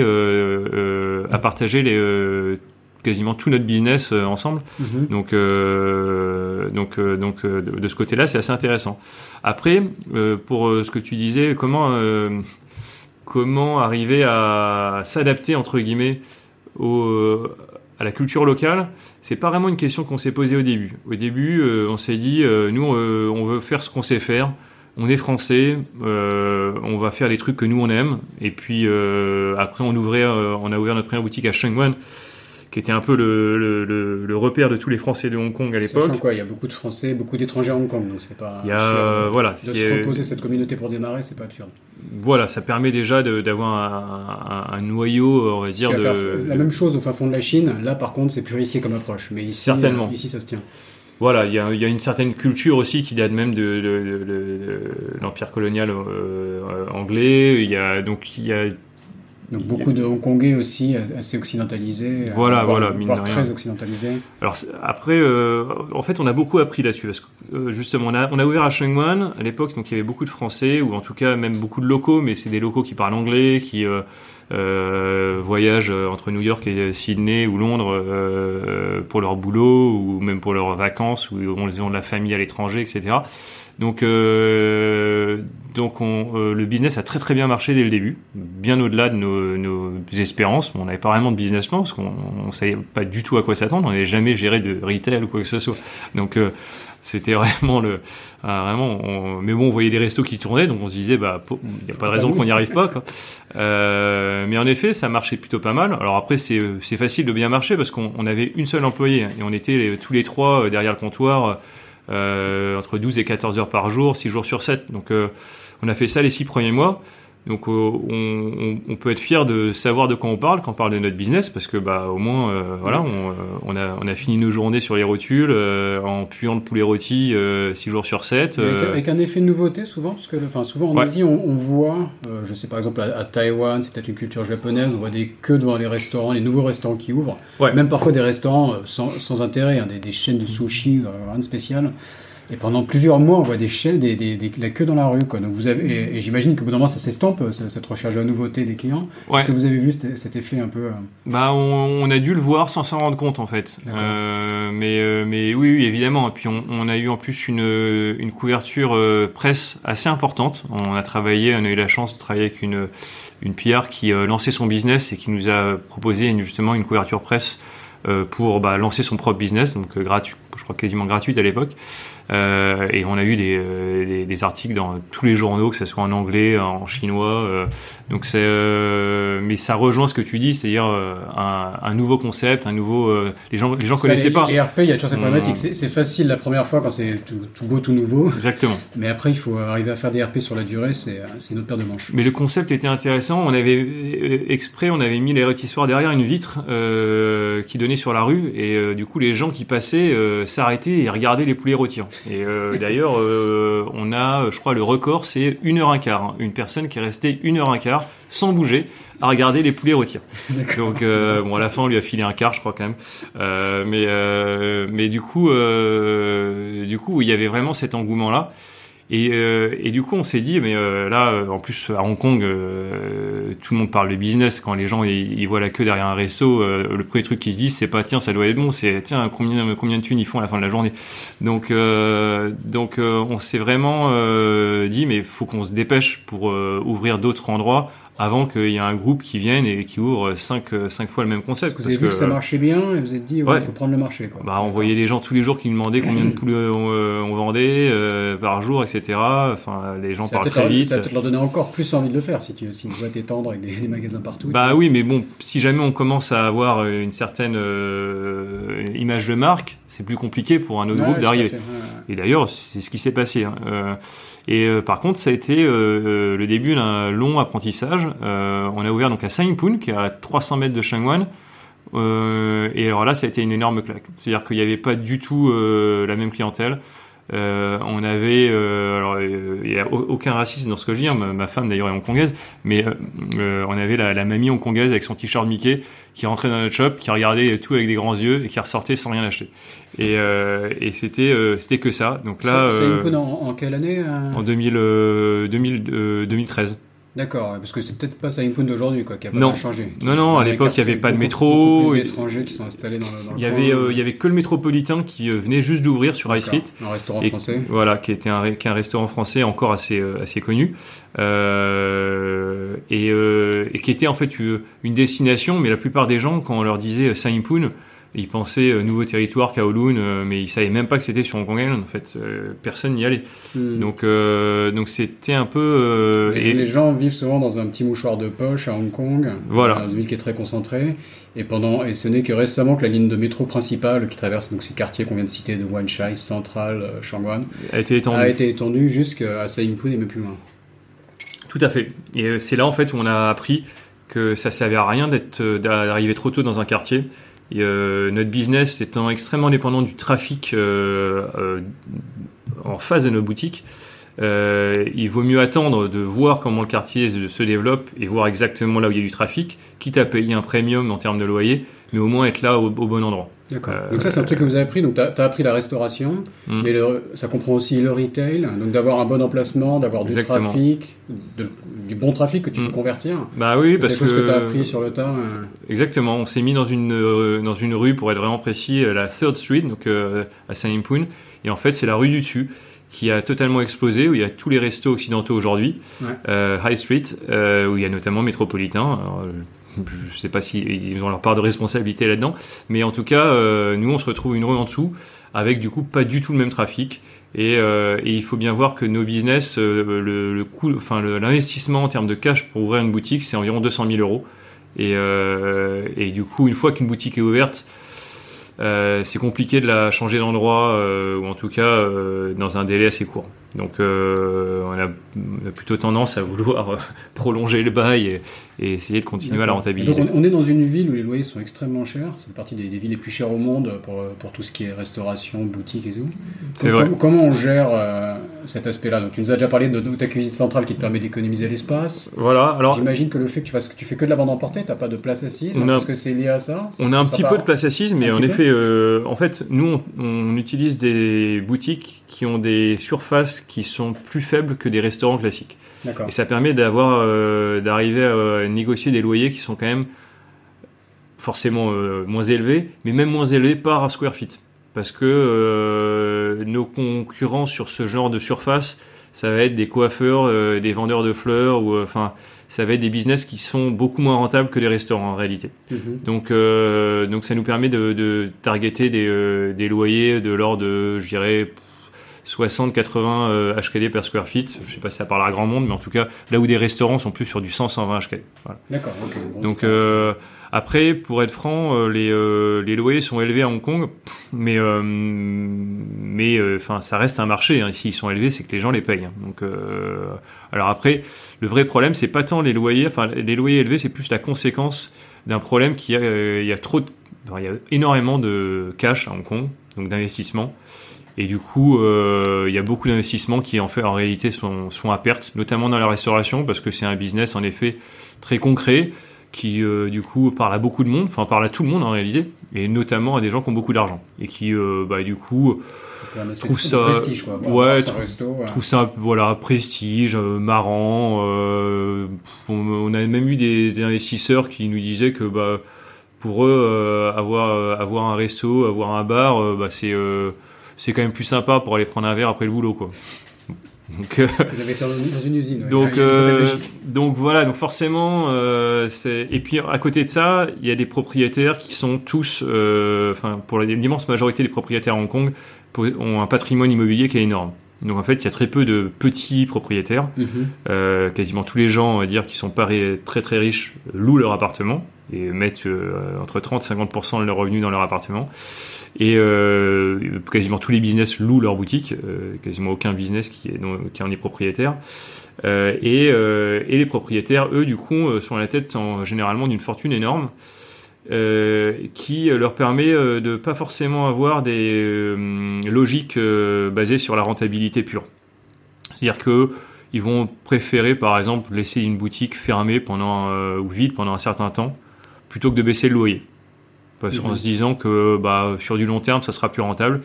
à partager les quasiment tout notre business euh, ensemble. Mhm. Donc, euh, donc, euh, donc de, ce côté-là, c'est assez intéressant. Après, pour ce que tu disais, comment, comment arriver à s'adapter, entre guillemets, à la culture locale, c'est pas vraiment une question qu'on s'est posée au début. Au début, on s'est dit, nous, on veut faire ce qu'on sait faire. On est français, on va faire les trucs que nous on aime. Et puis après, on a ouvert notre première boutique à Shenzhen qui était un peu le, le, le, repère de tous les Français de Hong Kong à l'époque. il y a beaucoup de Français, beaucoup d'étrangers à Hong Kong, donc c'est pas. Il y a, voilà, de se reposer cette communauté pour démarrer, c'est pas absurde. Voilà, ça permet déjà d'avoir un, un, noyau, on va dire, de. La même chose au fin fond de la Chine. Là, par contre, c'est plus risqué comme approche, mais ici, certainement. ici, ça se tient. Voilà, il y a, y a, une certaine culture aussi qui date même de, l'empire colonial euh, anglais. Il y a donc il y a donc beaucoup de Hongkongais aussi assez occidentalisés. Euh, voilà, voilà, voire très occidentalisés. Alors après, euh, en fait, on a beaucoup appris là-dessus. Euh, justement, on a, on a ouvert à Shenzhen à l'époque, donc il y avait beaucoup de Français ou en tout cas même beaucoup de locaux, mais c'est des locaux qui parlent anglais, qui euh, voyagent entre New York et Sydney ou Londres pour leur boulot ou même pour leurs vacances ou ils ont de la famille à l'étranger, etc. Donc, euh, donc on, euh, le business a très très bien marché dès le début, bien au-delà de nos, nos, espérances. On n'avait pas vraiment de business plan parce qu'on ne savait pas du tout à quoi s'attendre. On n'avait jamais géré de retail ou quoi que ce soit. Donc euh, c'était vraiment le, vraiment. mais bon, on voyait des restos qui tournaient, donc on se disait bah il n'y a pas de raison qu'on n'y arrive pas. Quoi. Mais en effet, ça marchait plutôt pas mal. Alors après, c'est facile de bien marcher parce qu'on avait une seule employée et on était tous les trois derrière le comptoir entre 12 et 14 heures par jour, 6 jours sur 7. Donc euh, on a fait ça les 6 premiers mois. Donc euh, on, on, peut être fier de savoir de quoi on parle quand on parle de notre business parce que bah au moins euh, voilà on, euh, on, a, on a fini nos journées sur les rotules en puant le poulet rôti 6 jours sur 7. Avec, un effet de nouveauté souvent parce que enfin souvent en Asie on, voit je sais par exemple à, Taïwan c'est peut-être une culture japonaise on voit des queues devant les restaurants les nouveaux restaurants qui ouvrent. Même parfois des restaurants sans, sans intérêt hein, des, des, chaînes de sushi rien de spécial Et pendant plusieurs mois, on voit des chaînes, des, des, des- la queue dans la rue. Quoi. Donc vous avez, et, et j'imagine qu'au bout d'un moment, ça s'estompe, cette recherche de nouveauté des clients. Ouais. Est-ce que vous avez vu cet, cet effet un peu euh, Bah, on, on a dû le voir sans s'en rendre compte en fait. Euh, mais, euh, mais oui, oui, évidemment. Et puis on, on a eu en plus une, une couverture euh, presse assez importante. On a travaillé, on a eu la chance de travailler avec une, une PR qui euh, lançait son business et qui nous a proposé justement une couverture presse euh, pour bah, lancer son propre business, donc euh, gratuit, je crois quasiment gratuite à l'époque. Euh, et on a eu des, euh, des, des articles dans tous les journaux, que ce soit en anglais, en chinois. euh, donc c'est, euh, mais ça rejoint ce que tu dis, c'est-à-dire euh, un, un nouveau concept, un nouveau. euh, les gens, les gens ça, connaissaient les- pas. Les RP, il y a toujours cette Mmh. problématique. C'est c'est facile la première fois quand c'est tout, tout beau, tout nouveau. Exactement. Mais après, il faut arriver à faire des RP sur la durée, c'est une autre paire de manches. Mais le concept était intéressant. On avait exprès, on avait mis les rétissoirs derrière une vitre euh, qui donnait sur la rue, et euh, du coup les gens qui passaient euh, s'arrêtaient et regardaient les poulets rôtir. Et euh, d'ailleurs, euh, on a, je crois, le record, c'est une heure un quart. hein. Une personne qui est restée une heure un quart sans bouger à regarder les poulets rôtir. Donc euh, bon, à la fin, on lui a filé un quart, je crois quand même. Euh, mais euh, mais du coup, euh, du coup, il y avait vraiment cet engouement là. Et, euh, du coup, on s'est dit, mais euh, là, euh, en plus à Hong Kong, euh, tout le monde parle de business. Quand les gens ils, ils voient la queue derrière un resto, euh, le premier truc qu'ils se disent, c'est pas tiens, ça doit être bon, c'est tiens, combien combien de thunes ils font à la fin de la journée. Donc euh, donc on s'est vraiment dit, mais faut qu'on se dépêche pour ouvrir d'autres endroits avant qu'il y ait un groupe qui vienne et qui ouvre cinq euh, cinq fois le même concept. Vous avez vu que, ça marchait bien et vous êtes dit, ouais, il Ouais. faut prendre le marché. Quoi. bah, on voyait des gens tous les jours qui nous demandaient combien de poulets on, euh, on vendait euh, par jour, etc. Enfin, les gens ça parlent très vite. ça peut-être leur donner encore plus envie de le faire si tu si tu dois t'étendre avec des, des magasins partout. Bah oui, mais bon, si jamais on commence à avoir euh, une certaine euh, image de marque, c'est plus compliqué pour un autre Ouais, groupe d'arriver. Et d'ailleurs, c'est ce qui s'est passé. hein. Euh, et euh, par contre, ça a été euh, le début d'un long apprentissage. Euh, on a ouvert donc à Saingpun, qui est à 300 mètres de Shangwan. Euh, et alors là, ça a été une énorme claque. C'est-à-dire qu'il n'y avait pas du tout euh, la même clientèle. Euh, on avait, euh, alors euh, il n'y a au- aucun racisme dans ce que je dis. hein. Ma, ma femme d'ailleurs est hongkongaise, mais euh, euh, on avait la, la mamie hongkongaise avec son t-shirt Mickey qui rentrait dans notre shop, qui regardait tout avec des grands yeux et qui ressortait sans rien acheter. Et, euh, et c'était euh, c'était que ça. Donc là, C'est- une en, en quelle année en 2000, euh, 2000, euh, 2013. D'accord, parce que c'est peut-être pas poudre d'aujourd'hui quoi, qui a pas Non. changé. Non, non, à l'époque, il y avait pas de métro, plus et- d'étrangers qui sont installés dans dans Il y avait euh, il y avait que le métropolitain qui euh, venait juste d'ouvrir sur High Street. Un restaurant Et- français. Voilà, qui était un, qui est un restaurant français encore assez euh, assez connu et, et qui était en fait une destination. Mais la plupart des gens, quand on leur disait euh, Saipun, ils pensaient euh, nouveau territoire Kowloon, euh, mais ils savaient même pas que c'était sur Hong Kong Island. En fait, euh, personne n'y allait. Hmm. Donc euh, donc c'était un peu euh, Les, et- les gens vivent souvent dans un petit mouchoir de poche à Hong Kong, Voilà. dans une ville qui est très concentrée. Et pendant, et ce n'est que récemment que la ligne de métro principale qui traverse donc ces quartiers qu'on vient de citer de Wan Chai, Central, Shangwan, a été étendu. a été étendue jusqu'à Saingpun et même plus loin. Tout à fait. Et c'est là en fait où on a appris que ça servait à rien d'être d'arriver trop tôt dans un quartier. Euh, notre business étant extrêmement dépendant du trafic euh, euh, en face de nos boutiques, euh, il vaut mieux attendre de voir comment le quartier se développe et voir exactement là où il y a du trafic, quitte à payer un premium en termes de loyer, mais au moins être là au bon endroit. D'accord. Euh, donc ça, c'est un truc que vous avez appris. Donc tu as, appris la restauration, Mm. mais le- ça comprend aussi le retail. Donc d'avoir un bon emplacement, d'avoir du trafic, de- du bon trafic que tu Mm. peux convertir. Bah oui, C'est parce des choses que, que tu as appris sur le tas. euh, Exactement, on s'est mis dans une euh, dans une rue pour être vraiment précis, euh, la Third Street, donc à Saint-Impun, et en fait c'est la rue du dessus qui a totalement explosé où il y a tous les restos occidentaux aujourd'hui, Ouais. euh, High Street, euh, où il y a notamment Métropolitain. Je sais pas s'ils ont leur part de responsabilité là-dedans, mais en tout cas, euh, nous on se retrouve une rue en dessous avec du coup pas du tout le même trafic. Et, euh, il faut bien voir que nos business, euh, le, coût, enfin l'investissement en termes de cash pour ouvrir une boutique, c'est environ 200 000 euros. Et, du coup, une fois qu'une boutique est ouverte, c'est compliqué de la changer d'endroit, ou en tout cas dans un délai assez court. Donc euh, on, a, on, a, plutôt tendance à vouloir euh, prolonger le bail et, et essayer de continuer à la rentabiliser. Donc on, est dans une ville où les loyers sont extrêmement chers. C'est partie des, des, villes les plus chères au monde pour, pour, tout ce qui est restauration, boutique et tout. C'est vrai. Comment on gère euh, cet aspect-là? Donc tu nous as déjà parlé de, de ta cuisine centrale qui te permet d'économiser l'espace. Voilà. Alors j'imagine que le fait que tu, fasses, que tu fais que de la vente emportée, t'as pas de place assise. Hein, Est-ce que c'est lié à ça On a un petit peu de place assise, mais en effet, euh, en fait, nous on, on utilise des boutiques qui ont des surfaces qui sont plus faibles que des restaurants classiques. Et ça permet d'avoir, euh, d'arriver à négocier des loyers qui sont quand même forcément euh, moins élevés, mais même moins élevés par square feet. Parce que euh, nos concurrents sur ce genre de surface, ça va être des coiffeurs, euh, des vendeurs de fleurs, ou enfin, ça va être des business qui sont beaucoup moins rentables que les restaurants en réalité. Mhm. Donc, euh, donc ça nous permet de, de targeter des, euh, des loyers de l'ordre de, je dirais, 60-80 euh, HKD per square feet. Je sais pas si ça parle à grand monde, mais en tout cas, là où des restaurants sont plus sur du 100-120 HKD. Voilà. D'accord. ok. Bon, Donc euh, après, pour être franc, euh, les, euh, les loyers sont élevés à Hong Kong, mais euh, mais enfin ça reste un marché. Hein. S'ils sont élevés, c'est que les gens les payent. hein. Donc alors après, le vrai problème, c'est pas tant les loyers. Enfin, les loyers élevés, c'est plus la conséquence d'un problème qui a il y a trop, de, enfin, il y a énormément de cash à Hong Kong, donc d'investissement. Et du coup, euh, il y a beaucoup d'investissements qui en fait en réalité sont, sont à perte, notamment dans la restauration, parce que c'est un business en effet très concret qui euh, du coup parle à beaucoup de monde, enfin parle à tout le monde en réalité, et notamment à des gens qui ont beaucoup d'argent et qui euh, bah, du coup trouve ça- prestige, quoi. Ouais, trou- resto, trouve ça voilà prestige, euh, marrant. on, on a même eu des, des investisseurs qui nous disaient que bah pour eux avoir avoir un resto, avoir un bar, bah c'est c'est quand même plus sympa pour aller prendre un verre après le boulot quoi. Donc euh, Vous avez ça dans une usine. ouais. donc, Il y a une certaine euh, donc voilà, donc forcément, euh, c'est et puis à côté de ça, il y a des propriétaires qui sont tous, euh, enfin pour l'immense majorité des propriétaires à Hong Kong ont un patrimoine immobilier qui est énorme. Donc en fait, il y a très peu de petits propriétaires. Mhm. Quasiment tous les gens, on va dire, qui sont pas très très riches, louent leur appartement et mettent entre 30 et 50% de leurs revenus dans leur appartement. Et euh, quasiment tous les business louent leur boutique, euh, quasiment aucun business qui, est, qui en est propriétaire. Euh, et, euh, et les propriétaires, eux, du coup, euh, sont à la tête en, généralement d'une fortune énorme. euh, qui leur permet de pas forcément avoir des logiques basées sur la rentabilité pure. C'est-à-dire que ils vont préférer, par exemple, laisser une boutique fermée pendant ou vide pendant un certain temps, plutôt que de baisser le loyer, parce qu'en se disant que bah, sur du long terme, ça sera plus rentable.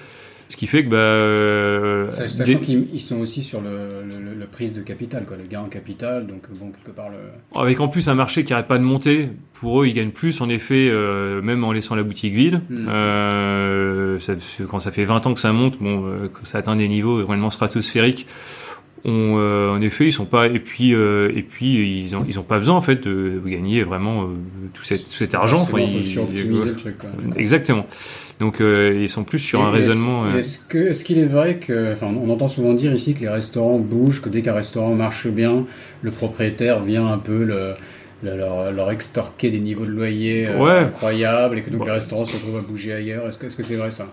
Ce qui fait que bah, euh, Sach- Sachant des- qu'ils ils sont aussi sur le, le, le- le prise de capital, quoi, le gain en capital, donc bon, quelque part, le... avec en plus un marché qui arrête pas de monter, pour eux, ils gagnent plus, en effet, euh, même en laissant la boutique vide. Mhm. Euh, ça- quand ça fait 20 ans que ça monte, bon, ça atteint des niveaux vraiment stratosphériques, euh, en effet, ils sont pas. Et puis, euh, et puis, ils ont, ils ont pas besoin en fait de, gagner vraiment euh, tout, cet, tout cet argent. Enfin, ils- suroptimiser le truc. quoi. Exactement. Donc, ils sont plus sur Et un raisonnement. Est-ce qu'il est vrai que, enfin, on entend souvent dire ici que les restaurants bougent, que dès qu'un restaurant marche bien, le propriétaire vient un peu le, le- leur, leur extorquer des niveaux de loyer euh, Ouais. incroyables et que donc Bon. les restaurants se retrouvent à bouger ailleurs. Est-ce que est-ce que c'est vrai ça?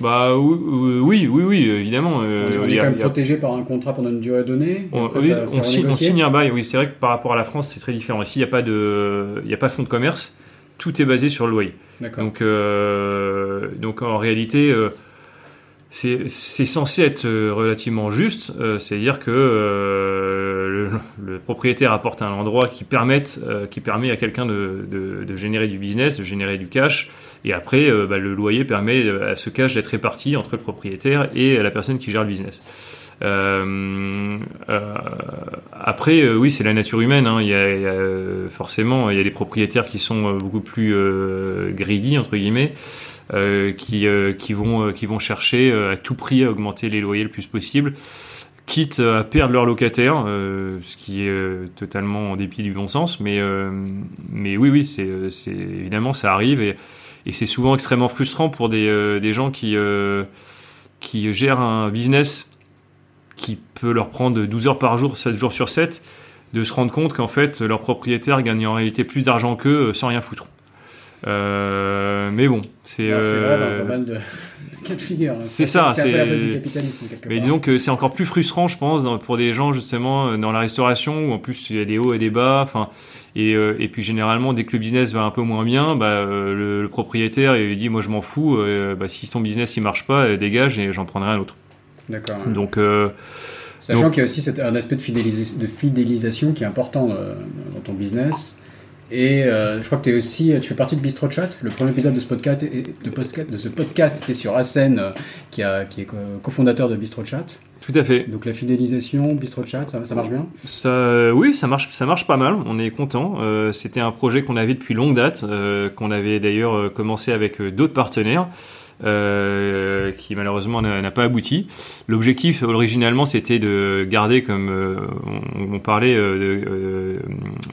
Bah oui, oui, oui, évidemment. On est, euh, on est a- quand même a- protégé par un contrat pendant une durée donnée. On, Après, oui, ça- ça on signe, on signe un bail. Oui, c'est vrai que par rapport à la France, c'est très différent. Ici, il n'y a pas de, il a pas de fonds de commerce. Tout est basé sur le loyer. Donc, euh, donc en réalité, euh, c'est censé être euh, relativement juste. euh, C'est-à-dire que euh, le, le propriétaire apporte un endroit qui permette, euh, qui permet à quelqu'un de, de, de générer du business, de générer du cash. Et après, euh, bah, le loyer permet euh, à ce cash d'être réparti entre le propriétaire et la personne qui gère le business. Euh, euh, après, euh, oui, c'est la nature humaine. hein. Il, y a, il y a, forcément, il y a des propriétaires qui sont beaucoup plus greedy entre guillemets, qui, euh, vont euh, qui vont chercher euh, à tout prix à augmenter les loyers le plus possible, quitte à perdre leurs locataires, euh, ce qui est euh, totalement en dépit du bon sens. Mais euh, oui, oui, euh, évidemment ça arrive et c'est souvent extrêmement frustrant pour des euh, gens qui euh, qui gèrent un business qui peut leur prendre 12 heures par jour, 7 jours sur 7, de se rendre compte qu'en fait, leur propriétaire gagne en réalité plus d'argent qu'eux euh, sans rien foutre. Mais bon, c'est. dans pas mal de cas de figure. hein. C'est ça, C'est Mais part. disons que c'est encore plus frustrant, je pense, pour des gens justement euh, dans la restauration où en plus il y a des hauts et des bas. Enfin, et, euh, et puis généralement dès que le business va un peu moins bien, bah, euh, le, le propriétaire il dit moi je m'en fous. euh, bah, si ton business il marche pas, euh, dégage et j'en prendrai un autre. D'accord. ouais. Donc euh, Sachant qu'il y a aussi un aspect de, fidélisa- de fidélisation qui est important euh, dans ton business. Et euh, je crois que es aussi, tu fais partie de Bistro Chat. Le premier épisode de ce podcast, est- de, podcast- de ce podcast était sur Hassen, euh, qui, a, qui est co- cofondateur de Bistro Chat. tout à fait. Donc la fidélisation, Bistro Chat, ça, ça marche bien? Ça, euh, oui, ça marche, ça marche pas mal. On est content. Euh, C'était un projet qu'on avait depuis longue date, qu'on avait d'ailleurs commencé avec d'autres partenaires, euh, qui malheureusement n'a pas abouti. L'objectif originalement, c'était de garder, comme euh, on, on parlait, euh,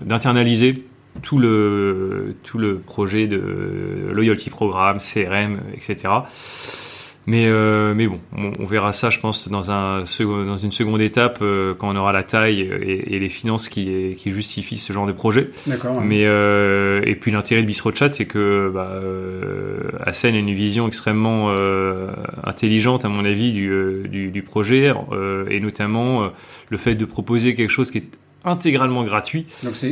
d'internaliser tout le tout le projet de loyalty programme, CRM, etc. Mais, euh, mais bon, on, on verra ça, je pense, dans, un, second- dans une seconde étape, euh, quand on aura la taille et, et les finances qui, qui justifient ce genre de projet. D'accord. ouais. Mais euh, et puis l'intérêt de Bistro Chat, c'est que bah, euh, Hassen a une vision extrêmement euh, intelligente, à mon avis, du, euh, du, du projet, euh, et notamment euh, le fait de proposer quelque chose qui est intégralement gratuit.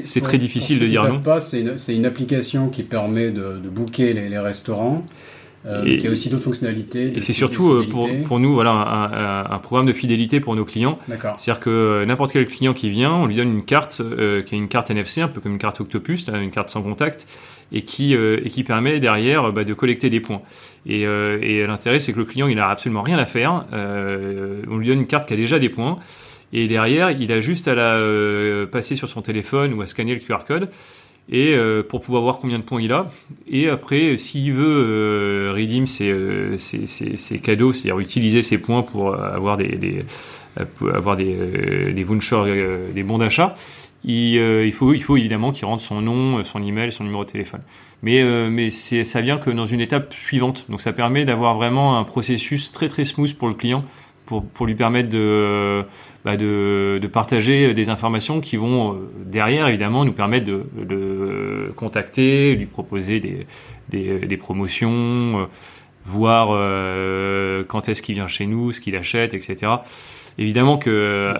C'est très difficile de dire non. pas, c'est une, application qui permet de, de booker les, les restaurants. Euh, Et- mais qui a aussi d'autres fonctionnalités. Et c'est surtout euh, pour, nous voilà un, un- un programme de fidélité pour nos clients. C'est-à-dire que euh, n'importe quel client qui vient, on lui donne une carte euh, qui est une carte NFC, un peu comme une carte Octopus, là, une carte sans contact, et qui, euh, et qui permet derrière bah, de collecter des points. Et, et l'intérêt, c'est que le client, il n'a absolument rien à faire. On lui donne une carte qui a déjà des points. Et derrière, il a juste à la euh, passer sur son téléphone ou à scanner le QR code et euh, pour pouvoir voir combien de points il a. Et après, s'il veut euh, redeem ses, euh, ses, cadeaux, c'est-à-dire utiliser ses points pour euh, avoir des, des euh, avoir des, euh, des vouchers, euh, des bons d'achat, il, euh, il, faut, il faut évidemment qu'il rentre son nom, euh, son email, son numéro de téléphone. Mais, euh, mais ça vient que dans une étape suivante. Donc ça permet d'avoir vraiment un processus très très smooth pour le client, pour, pour lui permettre de, bah, de, de partager des informations qui vont euh, derrière évidemment nous permettre de, de contacter, lui proposer des, des, des promotions, euh, voir euh, quand est-ce qu'il vient chez nous, ce qu'il achète, etc. Évidemment que, euh,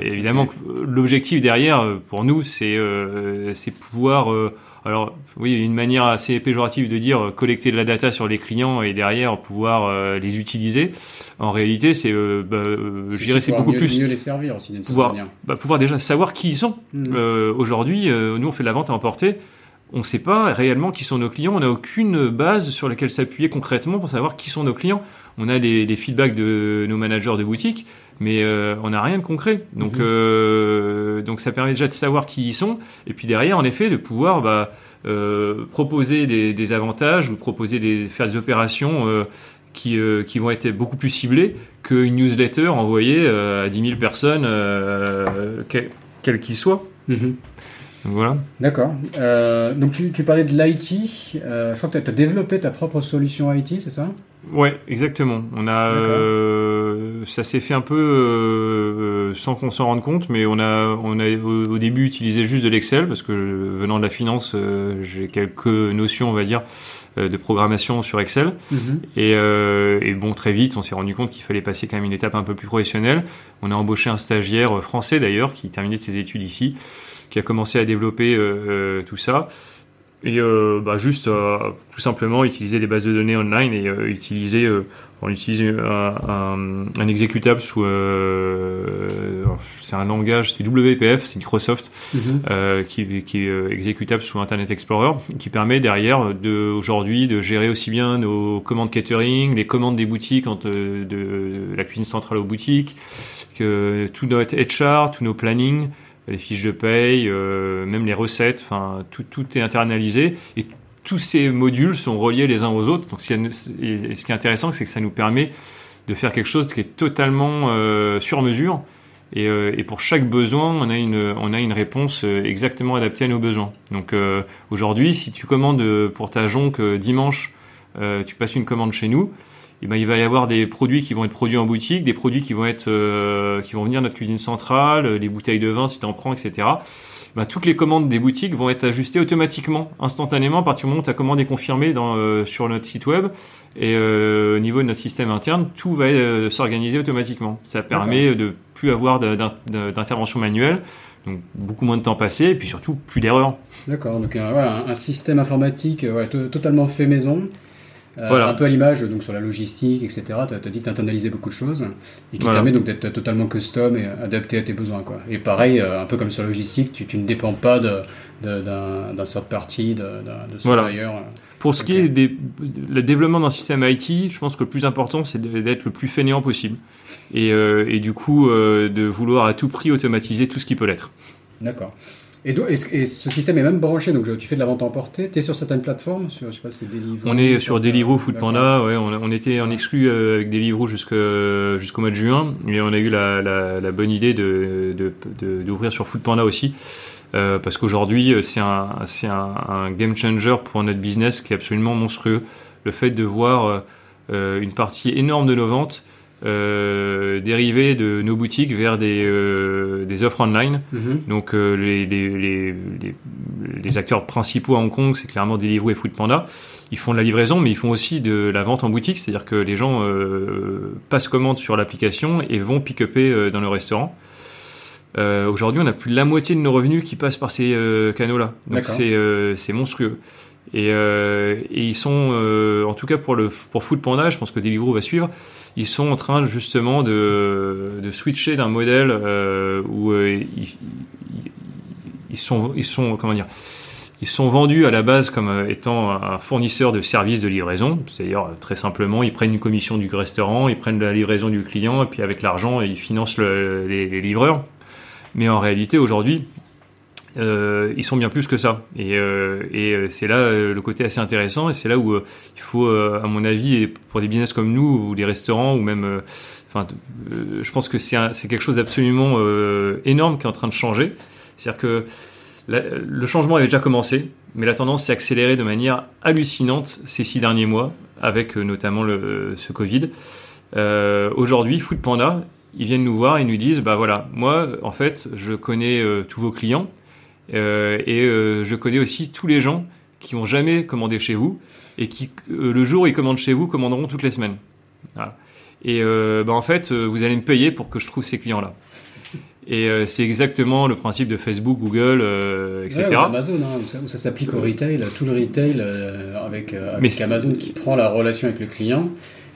évidemment que l'objectif derrière pour nous, c'est euh, pouvoir alors oui, une manière assez péjorative de dire euh, collecter de la data sur les clients et derrière pouvoir euh, les utiliser. En réalité, c'est euh, bah, euh, je dirais c'est beaucoup mieux, plus mieux les servir aussi pouvoir, bah, pouvoir déjà savoir qui ils sont. Euh, Aujourd'hui, nous on fait de la vente à emporter. On ne sait pas réellement qui sont nos clients. On n'a aucune base sur laquelle s'appuyer concrètement pour savoir qui sont nos clients. On a des, des feedbacks de nos managers de boutique, mais euh, on n'a rien de concret. Donc, Mhm. euh, donc ça permet déjà de savoir qui ils sont. Et puis derrière, en effet, de pouvoir bah, euh, proposer des, des avantages ou proposer des faire des opérations qui, qui vont être beaucoup plus ciblées qu'une newsletter envoyée à 10 000 personnes, euh, quel- qu'ils soient. Mhm. Donc voilà. D'accord. Euh, donc tu, tu parlais de l'IT. Euh, je crois que tu as développé ta propre solution IT, c'est ça? Ouais, exactement. On a, euh, ça s'est fait un peu sans qu'on s'en rende compte, mais on a, on a au, au début utilisé juste de l'Excel parce que venant de la finance, j'ai quelques notions, on va dire, de programmation sur Excel. Et, euh, et bon, très vite, on s'est rendu compte qu'il fallait passer quand même une étape un peu plus professionnelle. On a embauché un stagiaire euh, français d'ailleurs qui terminait ses études ici, qui a commencé à développer euh, euh, tout ça. Et euh, bah, juste euh, tout simplement utiliser des bases de données online et euh, utiliser, euh, on utilise un, un, un exécutable sous, euh, c'est un langage, c'est WPF, c'est Microsoft, Mhm. euh, qui, qui est exécutable sous Internet Explorer, qui permet derrière de aujourd'hui de gérer aussi bien nos commandes catering, les commandes des boutiques, entre, de, de la cuisine centrale aux boutiques, que tout notre HR, tous nos plannings, les fiches de paye, euh, même les recettes, enfin tout, tout est internalisé et tous ces modules sont reliés les uns aux autres. Donc, ce qui est, intéressant, c'est que ça nous permet de faire quelque chose qui est totalement euh, sur mesure. Et, euh, et pour chaque besoin, on a une, on a une réponse exactement adaptée à nos besoins. Donc aujourd'hui, si tu commandes pour ta jonque dimanche, tu passes une commande chez nous, et ben il va y avoir des produits qui vont être produits en boutique, des produits qui vont être euh, qui vont venir de notre cuisine centrale, les bouteilles de vin si tu en prends, etc. Ben, toutes les commandes des boutiques vont être ajustées automatiquement, instantanément, à partir du moment où ta commande est confirmée dans, euh, sur notre site web. Et euh, au niveau de notre système interne, tout va euh, s'organiser automatiquement. Ça permet de plus avoir d'intervention manuelle, donc beaucoup moins de temps passé, et puis surtout plus d'erreurs. D'accord, donc un, un, système informatique ouais, totalement fait maison. Euh, un peu à l'image donc sur la logistique, etc. Tu as, dit que tu internalisé beaucoup de choses et qui permet donc d'être totalement custom et adapté à tes besoins. Quoi. Et pareil, euh, un peu comme sur la logistique, tu, ne dépends pas d'un de, d'un third party, de, de supplier. Voilà. Pour ce qui est du développement d'un système IT, je pense que le plus important, c'est d'être le plus fainéant possible. Et, euh, et du coup, de vouloir à tout prix automatiser tout ce qui peut l'être. D'accord. Et, et, ce système est même branché, donc tu fais de la vente emportée, tu es sur certaines plateformes sur, je sais pas, Deliveroo On est sur Deliveroo, Foodpanda, ouais, on, on, était en exclu euh, avec Deliveroo jusqu'au mois de juin, et on a eu la, la, la bonne idée d'ouvrir de, de, de, sur Foodpanda aussi, euh, parce qu'aujourd'hui c'est un, un, un, game changer pour notre business qui est absolument monstrueux. Le fait de voir euh, une partie énorme de nos ventes euh, dériver de nos boutiques vers des, euh, des offres online. Mhm. Donc euh, les, les, les, les, acteurs principaux à Hong Kong, c'est clairement Deliveroo et Foodpanda. Ils font de la livraison, mais ils font aussi de la vente en boutique, c'est-à-dire que les gens euh, passent commande sur l'application et vont pick-upper dans le restaurant. Aujourd'hui, on a plus de la moitié de nos revenus qui passent par ces canaux-là. Donc c'est monstrueux. Et, et, ils sont, en tout cas pour le pour Foodpanda, je pense que Deliveroo va suivre ils sont en train justement de, de switcher d'un modèle euh, où euh, ils, sont, ils sont, comment dire, ils sont vendus à la base comme euh, étant un fournisseur de services de livraison. C'est-à-dire, très simplement, ils prennent une commission du restaurant, ils prennent la livraison du client, et puis avec l'argent, ils financent les, livreurs. Mais en réalité, aujourd'hui, euh, ils sont bien plus que ça. Et, euh, euh, c'est là le côté assez intéressant. Et c'est là où il faut, à mon avis, pour des business comme nous ou des restaurants ou même, enfin, je pense que c'est quelque chose d'absolument énorme qui est en train de changer. C'est-à-dire que le changement avait déjà commencé, mais la tendance s'est accélérée de manière hallucinante ces six derniers mois, avec notamment ce Covid. Aujourd'hui, Foodpanda, ils viennent nous voir et nous disent, bah voilà, moi, en fait, je connais tous vos clients et euh, je connais aussi tous les gens qui n'ont jamais commandé chez vous et qui, euh, le jour où ils commandent chez vous, commanderont toutes les semaines. Et bah, en fait, vous allez me payer pour que je trouve ces clients-là. Et c'est exactement le principe de Facebook, Google, etc. Ouais, Amazon, hein, où ça, s'applique au retail, tout le retail avec, avec Amazon qui prend la relation avec le client.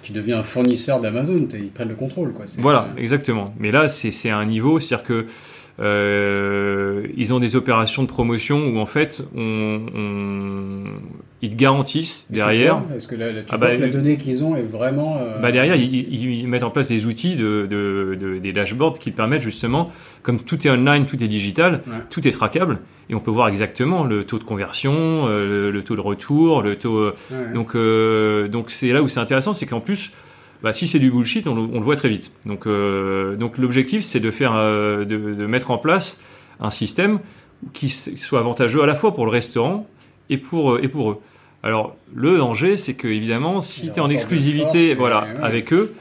Tu deviens un fournisseur d'Amazon, ils prennent le contrôle. Quoi. Voilà, exactement. Mais là, c'est un niveau, c'est-à-dire que euh, ils ont des opérations de promotion où en fait, on, on ils te garantissent derrière. Est-ce que la, tu ah bah, que la donnée qu'ils ont est vraiment. Euh, bah derrière, ils, ils, mettent en place des outils, de, de, de, des dashboards qui permettent justement, comme tout est online, tout est digital, tout est trackable, et on peut voir exactement le taux de conversion, euh, le, taux de retour, le taux. Euh, donc donc c'est là où c'est intéressant, c'est qu'en plus bah, si c'est du bullshit, on, le voit très vite. Donc, euh, donc l'objectif, c'est de faire, euh, de, mettre en place un système qui soit avantageux à la fois pour le restaurant et pour, euh, et pour eux. Alors, le danger, c'est que évidemment, si tu es en exclusivité, voilà, avec eux,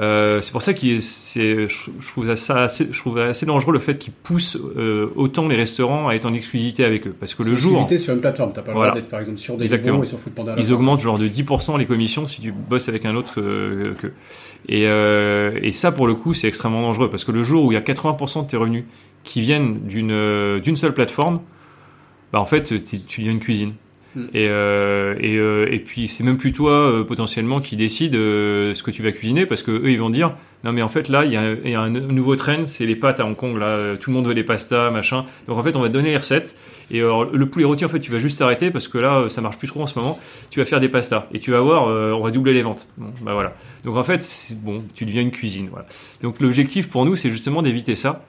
euh, c'est pour ça que je, je, trouve ça assez, je trouve assez dangereux le fait qu'ils poussent euh, autant les restaurants à être en exclusivité avec eux. Parce que le jour. sur une plateforme, t'as pas le droit d'être par exemple sur des et sur Foodpanda. Ils augmentent genre de 10% les commissions si tu bosses avec un autre euh, que. Et, euh, et ça, pour le coup, c'est extrêmement dangereux parce que le jour où il y a 80% de tes revenus qui viennent d'une d'une seule plateforme, bah en fait, tu deviens une cuisine. Mm. Et, euh, et, euh, et, puis c'est même plus toi euh, potentiellement qui décide ce que tu vas cuisiner parce que eux ils vont dire non mais en fait là il y, a, un nouveau trend c'est les pâtes à Hong Kong là tout le monde veut des pastas machin. Donc en fait on va te donner les recettes. Et le poulet rôti en fait tu vas juste arrêter parce que là ça marche plus trop en ce moment. Tu vas faire des pastas. Et tu vas voir on va doubler les ventes. Bah voilà. Donc en fait bon tu deviens une cuisine voilà. Donc l'objectif pour nous c'est justement d'éviter ça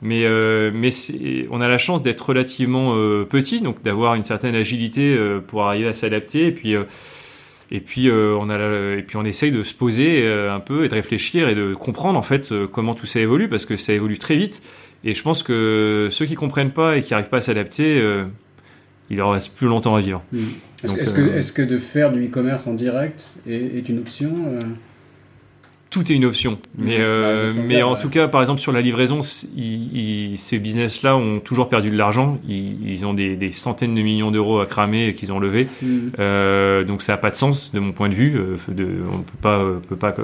mais, euh, mais on a la chance d'être relativement euh, petit, donc d'avoir une certaine agilité euh, pour arriver à s'adapter. Et puis, et puis on a, et puis on essaye de se poser un peu et de réfléchir et de comprendre en fait comment tout ça évolue parce que ça évolue très vite. Et je pense que ceux qui comprennent pas et qui arrivent pas à s'adapter, il leur reste plus longtemps à vivre. Hmm. Est-ce que, est que, de faire du e-commerce en direct est, une option tout est une option. Mais, euh, mais en tout cas, par exemple, sur la livraison, ces business-là ont toujours perdu de l'argent. Ils, ont des, centaines de millions d'euros à cramer qu'ils ont levés. Mm. Euh, donc ça n'a pas de sens de mon point de vue. Euh, de, on peut pas, peut pas.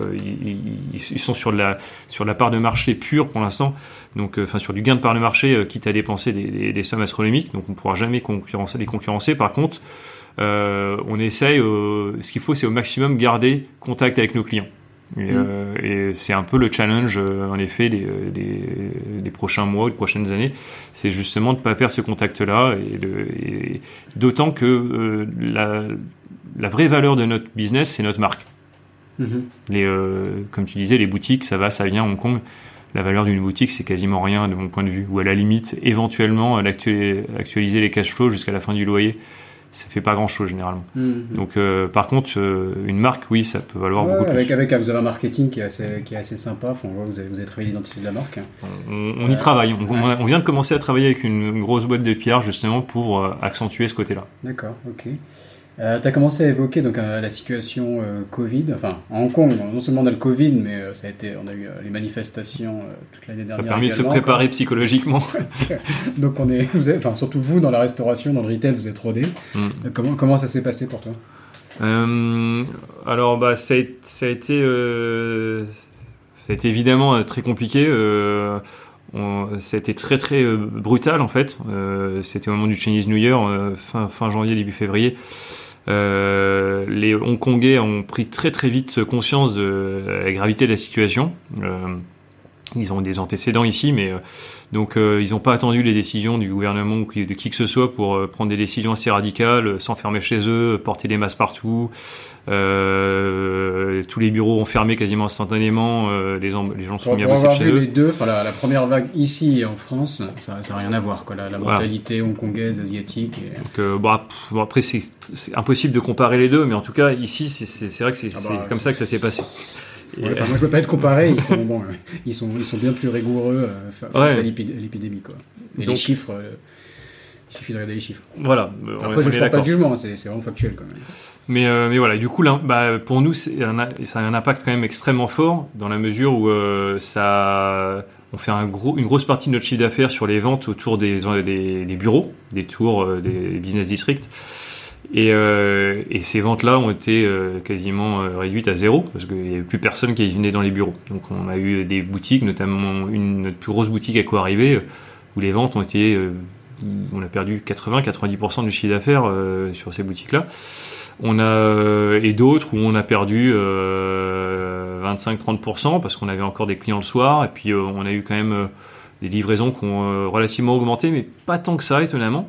Ils, sont sur la sur la part de marché pure pour l'instant. Donc, enfin, sur du gain de part de marché, quitte à dépenser des, des, sommes astronomiques. Donc, on ne pourra jamais concurrencer les concurrencer. Par contre, on essaye. ce qu'il faut, c'est au maximum garder contact avec nos clients. Et, mm. euh, et c'est un peu le challenge, euh, en effet, des, des, des, prochains mois ou des prochaines années. C'est justement de ne pas perdre ce contact-là. Et, d'autant que euh, la, la, vraie valeur de notre business, c'est notre marque. Mm-hmm. Les, comme tu disais, les boutiques, ça va, ça vient, Hong Kong. La valeur d'une boutique, c'est quasiment rien de mon point de vue. Ou à la limite, éventuellement, actualiser les cash flows jusqu'à la fin du loyer ça fait pas grand chose généralement. Mm-hmm. Donc euh, par contre, euh, une marque, oui, ça peut valoir beaucoup avec, plus. Avec, vous avez un marketing qui est assez, qui est assez sympa. Enfin, vous avez, vous avez travaillé l'identité de la marque. On, y travaille. On, vient de commencer à travailler avec une, grosse boîte de pierre justement pour euh, accentuer ce côté-là. D'accord, ok. Euh, tu as commencé à évoquer donc, euh, la situation euh, Covid, enfin en Hong Kong, non seulement on a le Covid, mais ça a été, on a eu les manifestations toute l'année dernière. Ça a permis de se préparer psychologiquement. donc on est, vous enfin, surtout vous dans la restauration, dans le retail, vous êtes rodé. Mm. comment, comment ça s'est passé pour toi? Alors bah, ça, a, ça a été, ça a été évidemment très compliqué. ça a été très très brutal en fait. C'était au moment du Chinese New Year, fin, fin janvier, début février. Euh, les Hongkongais ont pris très très vite conscience de la gravité de la situation. Euh, ils ont des antécédents ici, mais euh, donc euh, ils n'ont pas attendu les décisions du gouvernement ou de qui que ce soit pour euh, prendre des décisions assez radicales, s'enfermer chez eux, porter des masques partout. tous les bureaux ont fermé quasiment instantanément. les, les, gens sont bien passés chez eux. Les deux, la, la, première vague ici et en France, ça n'a rien à voir. Quoi, la, la mentalité hongkongaise, asiatique. Donc, bah, bon, après, c'est impossible de comparer les deux, mais en tout cas, ici, c'est vrai que c'est ah bah, comme ça que ça s'est passé moi, je ne peux pas être comparé. Ils sont, bon, ils sont, ils sont bien plus rigoureux euh, face à l'épidémie. Quoi. Et les chiffres, euh, il suffit de regarder les chiffres. Voilà. Après, je ne fais pas de jugement, c'est vraiment factuel quand même. Mais, euh, mais voilà, du coup, là, bah, pour nous, ça a un impact quand même extrêmement fort dans la mesure où ça, on fait un gros, une grosse partie de notre chiffre d'affaires sur les ventes autour des, des, des bureaux, des tours, des business districts. Et, euh, et, ces ventes-là ont été euh, quasiment euh, réduites à zéro parce qu'il n'y avait plus personne qui venait dans les bureaux. Donc on a eu des boutiques, notamment une notre plus grosse boutique à quoi arriver, où les ventes ont été, on a perdu 80-90% du chiffre d'affaires sur ces boutiques-là. On a et d'autres où on a perdu 25-30% parce qu'on avait encore des clients le soir et puis on a eu quand même des livraisons qui ont relativement augmenté, mais pas tant que ça étonnamment.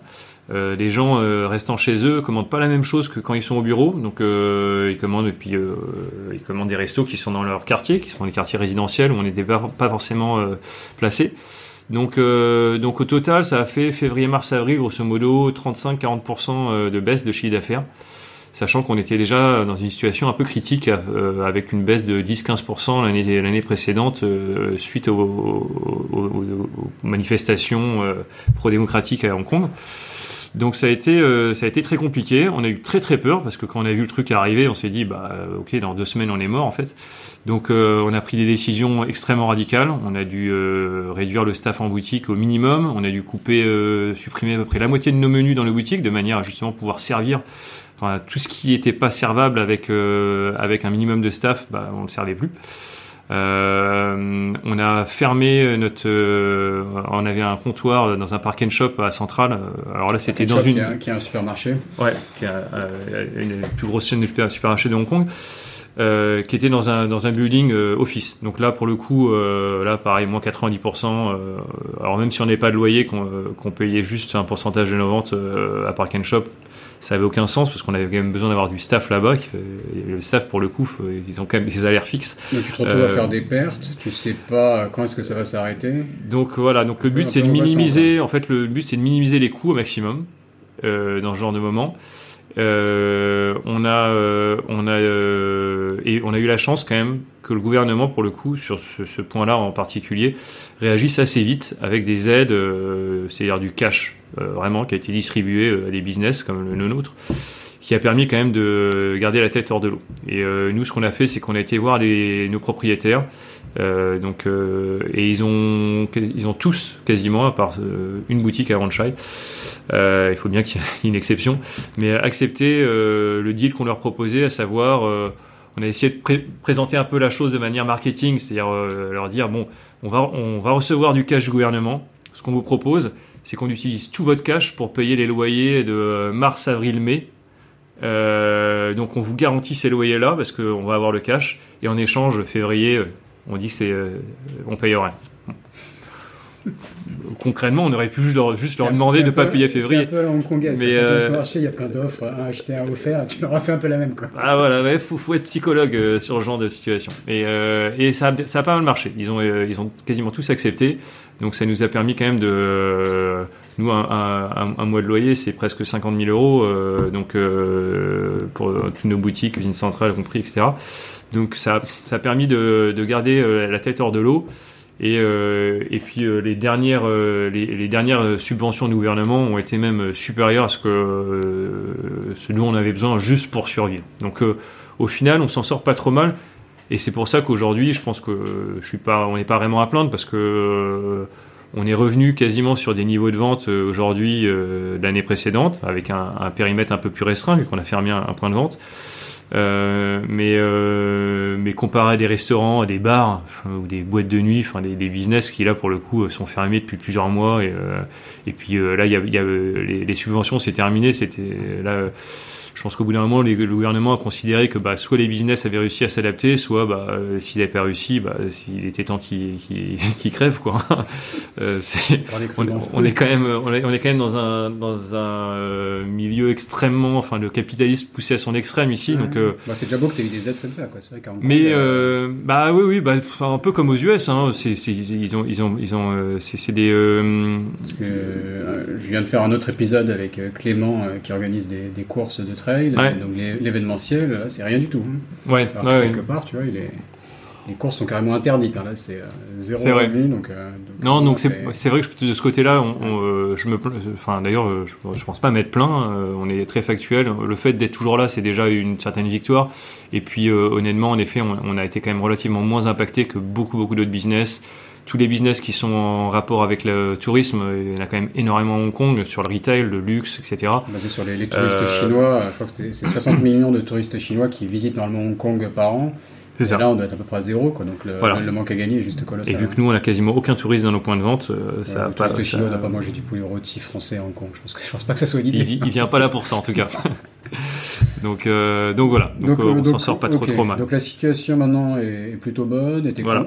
Euh, les gens euh, restant chez eux commandent pas la même chose que quand ils sont au bureau. Donc euh, ils commandent et puis ils commandent des restos qui sont dans leur quartier, qui sont des quartiers résidentiels où on n'était pas, forcément placé. Donc, donc au total, ça a fait février, mars, avril, grosso modo 35-40% de baisse de chiffre d'affaires, sachant qu'on était déjà dans une situation un peu critique avec une baisse de 10-15% l'année l'année précédente suite aux, aux manifestations pro-démocratiques à Hong Kong. Donc ça a été euh, ça a été très compliqué. On a eu très très peur parce que quand on a vu le truc arriver, on s'est dit bah euh, ok dans deux semaines on est mort en fait. Donc euh, on a pris des décisions extrêmement radicales. On a dû réduire le staff en boutique au minimum. On a dû couper supprimer à peu près la moitié de nos menus dans les boutiques de manière à justement pouvoir servir enfin, tout ce qui n'était pas servable avec avec un minimum de staff, bah, on ne servait plus. Euh, on a fermé notre. Euh, on avait un comptoir dans un park and shop à Centrale. Alors là, c'était dans une. Qui est, un supermarché. Ouais, qui est euh, une des plus grosses chaînes de supermarchés de Hong Kong. Euh, qui était dans un dans un building euh, office. Donc là pour le coup euh, là pareil moins 90%. alors même si on n'est pas de loyer qu'on payait juste un pourcentage de nos ventes à Park and Shop, ça avait aucun sens parce qu'on avait quand même besoin d'avoir du staff là-bas. Le staff pour le coup ils ont quand même des salaires fixes. Donc tu te retrouves à faire des pertes. Tu sais pas quand est-ce que ça va s'arrêter. Donc voilà donc le but c'est de minimiser en fait le but c'est de minimiser les coûts au maximum dans ce genre de moment. Euh, on a, euh, on a, euh, et on a eu la chance quand même que le gouvernement, pour le coup, sur ce, point-là en particulier, réagisse assez vite avec des aides, c'est-à-dire du cash vraiment, qui a été distribué à des business comme le nôtre qui a permis quand même de garder la tête hors de l'eau. Et nous, ce qu'on a fait, c'est qu'on a été voir les, nos propriétaires, euh, donc, euh, et ils ont, ils ont tous quasiment, à part euh, une boutique à Ranchai, il faut bien qu'il y ait une exception, mais accepté le deal qu'on leur proposait, à savoir, on a essayé de présenter un peu la chose de manière marketing, c'est-à-dire leur dire bon, on va, on va recevoir du cash du gouvernement. Ce qu'on vous propose, c'est qu'on utilise tout votre cash pour payer les loyers de mars, avril, mai. donc on vous garantit ces loyers-là parce qu'on va avoir le cash et en échange février, on dit que c'est, euh, on paye rien. Concrètement, on aurait pu juste leur, juste leur demander de ne pas payer février. C'est un peu Hong Kongais, mais euh... marché, il y a plein d'offres, un acheté, un offert, tu leur as fait un peu la même. Quoi. Ah voilà, il faut, faut, être psychologue euh, sur ce genre de situation. Et, euh, et ça, a, ça a pas mal marché. Ils ont, euh, ils ont quasiment tous accepté. Donc ça nous a permis quand même de... Nous, un, un, un mois de loyer, c'est presque 50 000 euros. donc pour toutes nos boutiques, usines centrales compris, etc. Donc ça, ça a permis de, de garder la tête hors de l'eau. Et, euh, et puis euh, les dernières euh, les, dernières subventions du gouvernement ont été même supérieures à ce dont on avait besoin juste pour survivre. Donc au final, on s'en sort pas trop mal. Et c'est pour ça qu'aujourd'hui, je pense que n'est pas vraiment à plaindre parce que on est revenu quasiment sur des niveaux de vente aujourd'hui l'année précédente avec un, périmètre un peu plus restreint vu qu'on a fermé un point de vente. Euh, mais euh, mais comparé à des restaurants, à des bars ou des boîtes de nuit, enfin des, business qui là pour le coup sont fermés depuis plusieurs mois et euh, et puis euh, là il y a, y a les, les, subventions c'est terminé, c'était là je pense qu'au bout d'un moment, les, le gouvernement a considéré que bah, soit les business avaient réussi à s'adapter, soit bah, euh, s'ils n'avaient pas réussi, bah, s'il était temps qu'ils qu qu crèvent. Quoi. euh, on, on, est quand même, on est, on est quand même dans un, dans un euh, milieu extrêmement, enfin le capitalisme poussé à son extrême ici. Mmh. Donc, euh, bah, c'est déjà beau que tu aies eu des aides comme ça. Quoi. Vrai mais bah oui, oui, bah, un peu comme aux US. Hein, ils ont, ils ont, ils ont, c'est, des. Parce que je viens de faire un autre épisode avec Clément qui organise des, des courses de trail. Ouais. Donc l'événementiel, c'est rien du tout. Hein. Ouais, Alors, ouais, quelque part, tu vois, il est... les courses sont carrément interdites. Hein. Là, c'est euh, zéro revenu. Donc, euh, donc, non, donc c'est vrai que de ce côté-là, on, on, euh, je me, enfin d'ailleurs, je, je, pense pas mettre plein. on est très factuel. Le fait d'être toujours là, c'est déjà une certaine victoire. Et puis, honnêtement, en effet, on, on, a été quand même relativement moins impacté que beaucoup, beaucoup d'autres business tous les business qui sont en rapport avec le tourisme, il y en a quand même énormément à Hong Kong, sur le retail, le luxe, etc. Basé sur les, les touristes euh... chinois, je crois que c'est 60 millions de touristes chinois qui visitent normalement Hong Kong par an. C'est ça. Là, on doit être à peu près à zéro, quoi. Donc le, voilà. le manque à gagner est juste colossal. Et vu que nous, on a quasiment aucun touriste dans nos points de vente, euh, ça ouais, le pas. touriste chinois n'a pas mangé du poulet rôti français à Hong Kong. Je pense, que, je pense pas que ça soit une idée. Il, il vient pas là pour ça, en tout cas. donc, euh, donc voilà. Donc, donc euh, on s'en sort pas trop, okay. trop mal. Donc la situation maintenant est, plutôt bonne. Et t'es voilà.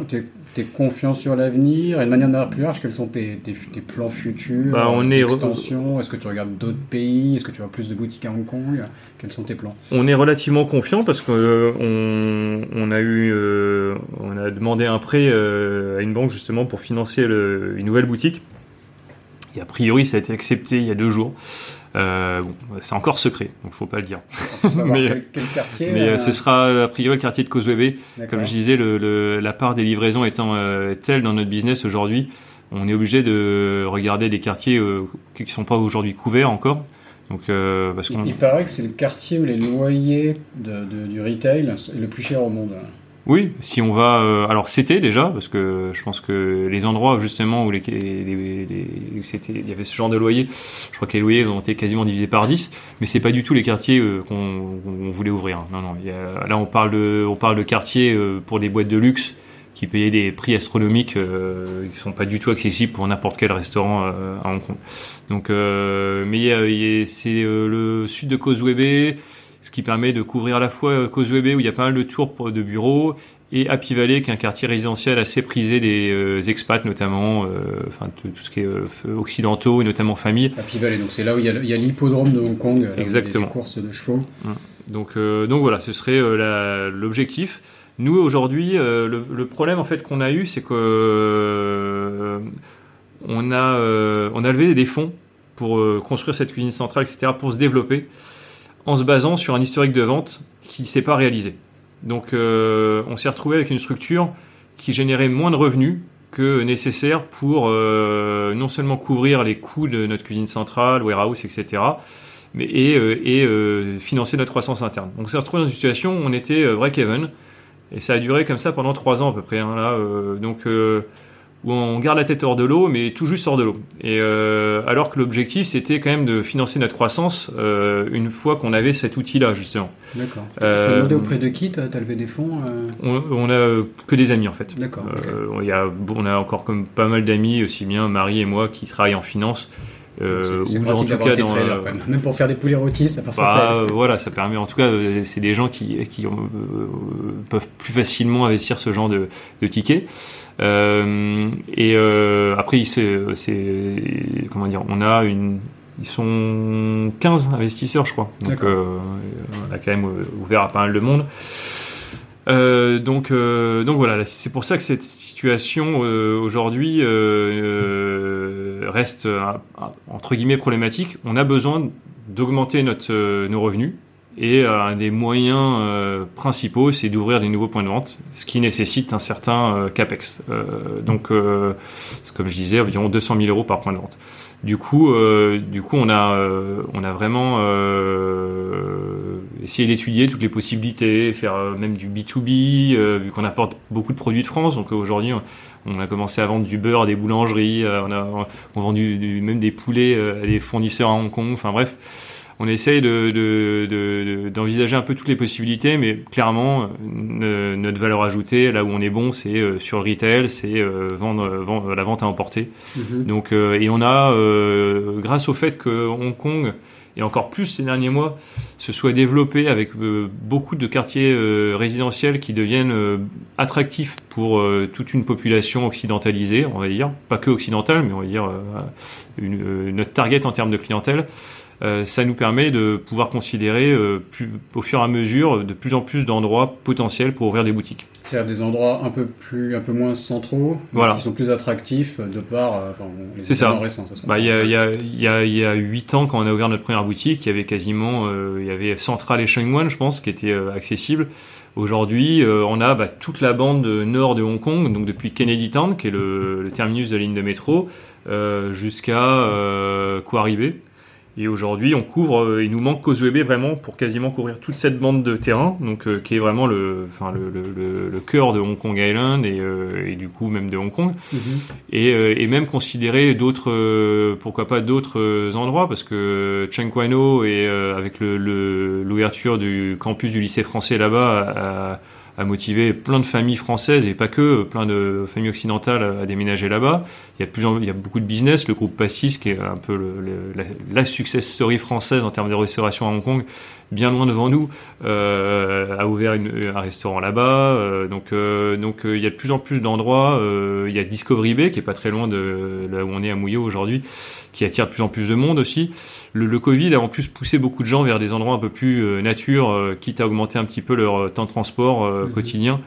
confiant sur l'avenir. Et de manière plus large, quels sont tes, tes, tes plans futurs bah, on est extension Est-ce que tu regardes d'autres pays? Est-ce que tu as plus de boutiques à Hong Kong? Quels sont tes plans? On est relativement confiant parce qu'on euh, on a eu, euh, on a demandé un prêt euh, à une banque justement pour financer le, une nouvelle boutique. Et a priori, ça a été accepté il y a deux jours. Euh, bon, c'est encore secret, donc faut pas le dire. mais quel quartier, mais euh... ce sera a priori le quartier de Causeway Bay. Comme je disais, le, le, la part des livraisons étant euh, telle dans notre business aujourd'hui, on est obligé de regarder des quartiers euh, qui sont pas aujourd'hui couverts encore. Donc, euh, parce il, il paraît que c'est le quartier où les loyers de, de, du retail est le plus cher au monde. Oui, si on va. Euh, alors c'était déjà parce que je pense que les endroits justement où les, les, les, c'était il y avait ce genre de loyer, je crois que les loyers ont été quasiment divisés par 10, mais c'est pas du tout les quartiers euh, qu'on qu voulait ouvrir. Non non, y a, là on parle de on parle de quartiers euh, pour des boîtes de luxe qui payaient des prix astronomiques euh, qui sont pas du tout accessibles pour n'importe quel restaurant euh, à Hong Kong. Donc euh, mais c'est le sud de Causeway Bay ce qui permet de couvrir à la fois Causeway Bay où il y a pas mal de tours de bureaux et Happy Valley qui est un quartier résidentiel assez prisé des euh, expats notamment, euh, enfin tout, tout, ce qui est euh, occidentaux et notamment famille. Happy Valley, donc c'est là où il y a l'hippodrome de Hong Kong, là Exactement. Où il y a des courses de chevaux. Donc donc voilà, ce serait l'objectif. Nous aujourd'hui, le, le, problème en fait qu'on a eu, c'est que on a on a levé des fonds pour construire cette cuisine centrale, etc., pour se développer en se basant sur un historique de vente qui s'est pas réalisé. Donc euh, on s'est retrouvé avec une structure qui générait moins de revenus que nécessaire pour non seulement couvrir les coûts de notre cuisine centrale, warehouse, etc., mais, et, et financer notre croissance interne. Donc, on s'est retrouvé dans une situation où on était break-even, et ça a duré comme ça pendant trois ans à peu près. Hein, là, donc, où on garde la tête hors de l'eau, mais tout juste hors de l'eau. Et euh, alors que l'objectif, c'était quand même de financer notre croissance euh, une fois qu'on avait cet outil-là, justement. D'accord. Euh, demander auprès de qui tu as levé des fonds euh on, on, a que des amis, en fait. D'accord. Okay. on a encore comme pas mal d'amis, aussi bien Marie et moi, qui travaillent en finance. Euh, ou en tout cas dans, traders, même pour faire des poulets rôtis, ça parfois bah, ça Voilà, ça permet. En tout cas, c'est des gens qui, qui ont, peuvent plus facilement investir ce genre de, de tickets. Euh, et euh, après, c'est, comment dire, on a une, ils sont 15 investisseurs, je crois. Donc, euh, on a quand même ouvert à pas mal de monde. Euh, donc, euh, donc voilà, c'est pour ça que cette situation euh, aujourd'hui reste entre guillemets problématique. On a besoin d'augmenter notre nos revenus et euh, un des moyens euh, principaux, c'est d'ouvrir des nouveaux points de vente, ce qui nécessite un certain euh, capex. donc, comme je disais, environ 200 000 euros par point de vente. Du coup, du coup, on a, on a vraiment essayé d'étudier toutes les possibilités, faire même du B2B, vu qu'on apporte beaucoup de produits de France. Donc aujourd'hui, on a commencé à vendre du beurre à des boulangeries, on a on vend du, même des poulets à des fournisseurs à Hong Kong. Enfin bref on essaye d'envisager de, de, un peu toutes les possibilités, mais clairement, notre valeur ajoutée, là où on est bon, c'est euh, sur le retail, c'est euh, vendre, la vente à emporter. Mhm. Donc, euh, et on a, grâce au fait que Hong Kong et encore plus ces derniers mois, se soit développé avec beaucoup de quartiers résidentiels qui deviennent attractifs pour toute une population occidentalisée, on va dire, pas que occidentale, mais on va dire une, notre target en termes de clientèle. Euh, ça nous permet de pouvoir considérer euh, plus, au fur et à mesure de plus en plus d'endroits potentiels pour ouvrir des boutiques. C'est-à-dire des endroits un peu plus, un peu moins centraux, voilà. qui sont plus attractifs de par euh, enfin, les C'est ça. récents. Bah, il y a, il y a, y a, y a 8 ans, quand on a ouvert notre première boutique, il y avait quasiment, il y avait Central et Shenyang, je pense, qui étaient accessibles. Aujourd'hui, on a bah, toute la bande nord de Hong Kong, donc depuis Kennedy Town, qui est le, le terminus de la ligne de métro, jusqu'à euh, et aujourd'hui, on couvre, euh, il nous manque Causeway vraiment pour quasiment couvrir toute cette bande de terrain, donc euh, qui est vraiment le, enfin le, le, le, cœur de Hong Kong Island et, euh, et, du coup même de Hong Kong, mhm. et, et, même considérer d'autres, pourquoi pas d'autres endroits, parce que Cheng et avec l'ouverture du campus du lycée français là-bas a motivé plein de familles françaises et pas que, plein de familles occidentales à déménager là-bas. Il y a plus, il y a beaucoup de business. Le groupe Passis, qui est un peu le, la, la, success story française en termes de restauration à Hong Kong, bien loin devant nous, euh, a ouvert une, un restaurant là-bas. Euh, donc, euh, donc il y a de plus en plus d'endroits. il y a Discovery Bay, qui est pas très loin de là où on est à Mouillot aujourd'hui, qui attire de plus en plus de monde aussi. Le, le, Covid a en plus poussé beaucoup de gens vers des endroits un peu plus nature, quitte à augmenter un petit peu leur temps de transport mhm. quotidien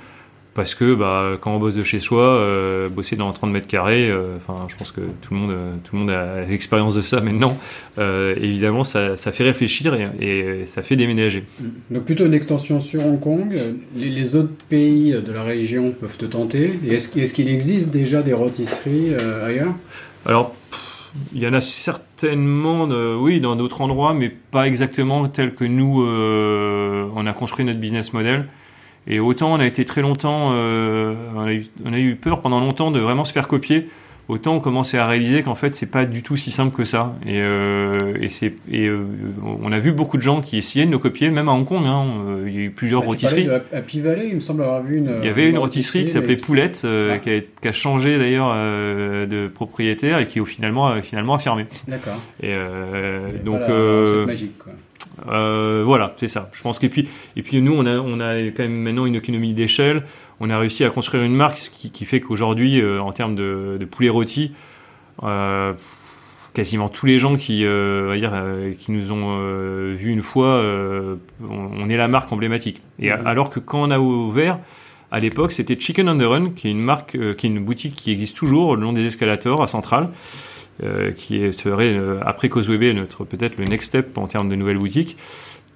parce que bah, quand on bosse de chez soi, euh, bosser dans 30 mètres carrés, euh, je pense que tout le monde, euh, tout le monde a l'expérience de ça maintenant. Euh, évidemment, ça, ça, fait réfléchir et, et, ça fait déménager. Donc plutôt une extension sur Hong Kong. Les, les autres pays de la région peuvent te tenter. Est-ce, est qu'il existe déjà des rôtisseries ailleurs? Alors. Il y en a certainement, oui, dans d'autres endroits, mais pas exactement tel que nous, on a construit notre business model. Et autant on a été très longtemps, euh, on, a eu, on, a eu, peur pendant longtemps de vraiment se faire copier, autant on commençait à réaliser qu'en fait c'est pas du tout si simple que ça. Et, euh, et, c'est, et euh, on a vu beaucoup de gens qui essayaient de nous copier, même à Hong Kong. Hein, il y a eu plusieurs bah, rôtisseries. À Pivalet, il me semble avoir vu une. Il y avait une, rôtisserie, qui s'appelait Poulette, ah. qui, a, qui, a, changé d'ailleurs de propriétaire et qui au finalement, finalement a fermé. D'accord. Et donc. magique quoi. Euh, voilà, c'est ça. Je pense que puis et puis nous on a on a quand même maintenant une économie d'échelle. On a réussi à construire une marque qui, qui fait qu'aujourd'hui euh, en termes de, de poulet rôti, euh, quasiment tous les gens qui va dire qui nous ont vu une fois, on, on, est la marque emblématique. Et mmh. alors que quand on a ouvert à l'époque, c'était Chicken on the Run, qui est une marque, qui est une boutique qui existe toujours le long des escalators à Centrale. Euh, qui serait euh, après Causeway notre peut-être le next step en termes de nouvelles boutiques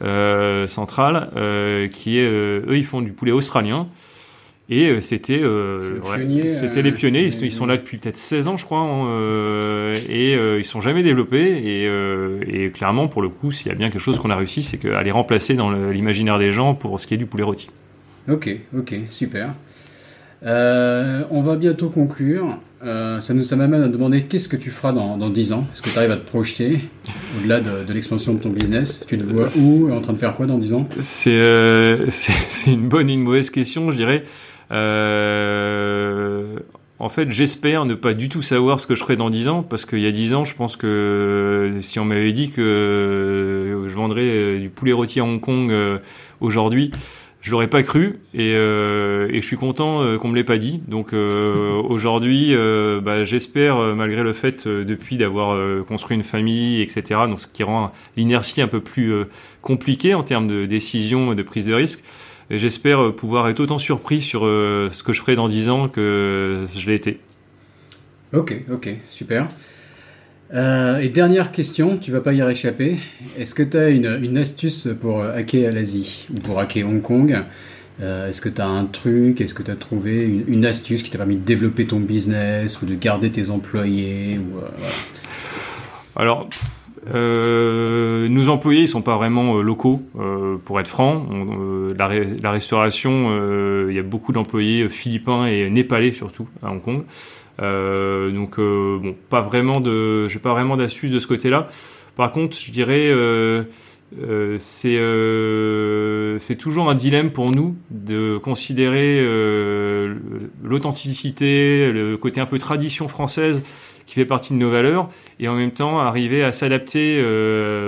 euh, centrales, qui est eux ils font du poulet australien Et c'était euh, le pionnier, euh, les pionniers. Ils, sont là depuis peut-être 16 ans, je crois, hein, euh, et ils sont jamais développés. Et, et clairement, pour le coup, s'il y a bien quelque chose qu'on a réussi, c'est qu'à les remplacer dans l'imaginaire des gens pour ce qui est du poulet rôti. Ok, ok, super. On va bientôt conclure. Euh, ça nous ça m'amène à demander qu'est-ce que tu feras dans, dans 10 ans? Est-ce que tu arrives à te projeter au-delà de, de l'expansion de ton business? Tu te vois où En train de faire quoi dans 10 ans? C'est euh, c'est une bonne et une mauvaise question, je dirais. Euh, en fait, j'espère ne pas du tout savoir ce que je ferai dans 10 ans, parce qu'il y a 10 ans, je pense que si on m'avait dit que je vendrais du poulet rôti à Hong Kong aujourd'hui, je l'aurais pas cru, et, euh, et je suis content euh, qu'on me l'ait pas dit. Donc euh, aujourd'hui, euh, bah, j'espère, malgré le fait depuis d'avoir construit une famille, etc., donc ce qui rend l'inertie un peu plus compliquée en termes de décision et de prise de risque. J'espère pouvoir être autant surpris sur ce que je ferai dans 10 ans que je l'ai été. Ok, ok, super. Euh, et dernière question, tu vas pas y réchapper. Est-ce que tu as une, astuce pour euh, hacker à l'Asie ou pour hacker Hong Kong? Euh, Est-ce que tu as un truc? Est-ce que tu as trouvé une, astuce qui t'a permis de développer ton business ou de garder tes employés. Alors, nos employés, ils sont pas vraiment locaux, pour être franc. La, restauration, il y a beaucoup d'employés philippins et népalais surtout à Hong Kong. Euh, donc, euh, bon, pas vraiment de, j'ai pas vraiment d'astuce de ce côté-là. Par contre, je dirais, euh, c'est c'est toujours un dilemme pour nous de considérer l'authenticité, le côté un peu tradition française qui fait partie de nos valeurs, et en même temps arriver à s'adapter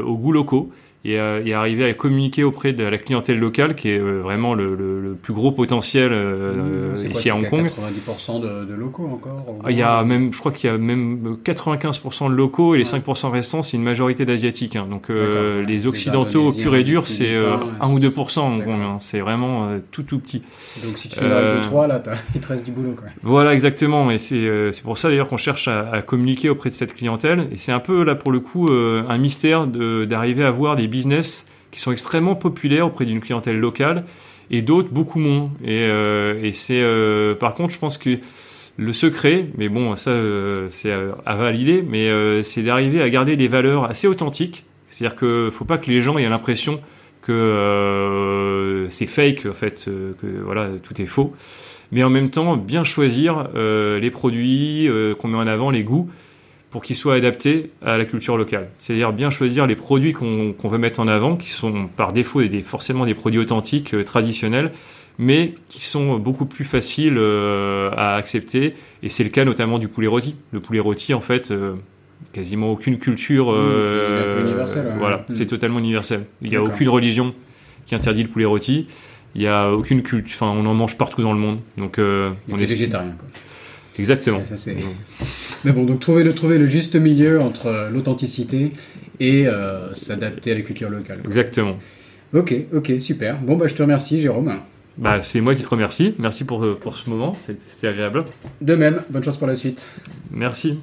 aux goûts locaux et, à- et arriver à communiquer auprès de la clientèle locale, qui est euh, vraiment le, le- le plus gros potentiel euh, quoi, ici à Hong Kong. 90% de, de locaux encore Ah, Il y a même, je crois qu'il y a même 95% de locaux et les Ouais. 5% restants, c'est une majorité d'asiatiques. hein. Donc euh, D'accord. les occidentaux purs et durs, c'est euh, Philippins, 1 ou 2% à Hong hein. C'est vraiment euh, tout tout petit. Donc si tu fais Euh, de 3, là, il te reste du boulot. Quoi. Voilà, exactement. Et c'est euh, c'est pour ça d'ailleurs qu'on cherche à, à communiquer auprès de cette clientèle. Et c'est un peu là pour le coup euh, un mystère d'arriver à avoir des qui sont extrêmement populaires auprès d'une clientèle locale et d'autres beaucoup moins. Et, euh, c'est euh, par contre, je pense que le secret, mais bon, ça euh, c'est à, à valider, mais c'est d'arriver à garder des valeurs assez authentiques. C'est-à-dire que faut pas que les gens aient l'impression que c'est fake en fait, que voilà tout est faux mais en même temps bien choisir les produits qu'on met en avant, les goûts, pour qu'ils soient adaptés à la culture locale. C'est-à-dire bien choisir les produits qu'on veut mettre en avant, qui sont par défaut des, forcément des produits authentiques, euh, traditionnels, mais qui sont beaucoup plus faciles euh, à accepter. Et c'est le cas notamment du poulet rôti. Le poulet rôti, en fait, euh, quasiment aucune culture. Mmh, universel, ouais. Voilà, Mmh. c'est totalement universel. Il n'y a aucune religion qui interdit le poulet rôti. Il y a aucune culture, enfin on en mange partout dans le monde. Donc on est végétarien. Quoi. Exactement. Ça, ça, c'est- Mais bon, donc trouver le, trouver le juste milieu entre euh, l'authenticité et euh, s'adapter à la culture locale. quoi. Exactement. Ok, ok, super. Bon, bah, je te remercie, Jérôme. Bah c'est moi qui te remercie. Merci pour euh, pour ce moment. C'est- C'était agréable. De même, bonne chance pour la suite. Merci.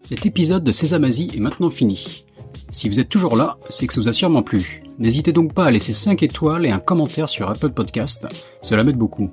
Cet épisode de Sésame Asie est maintenant fini. Si vous êtes toujours là, c'est que ça vous a sûrement plu. N'hésitez donc pas à laisser 5 étoiles et un commentaire sur Apple Podcast, cela m'aide beaucoup.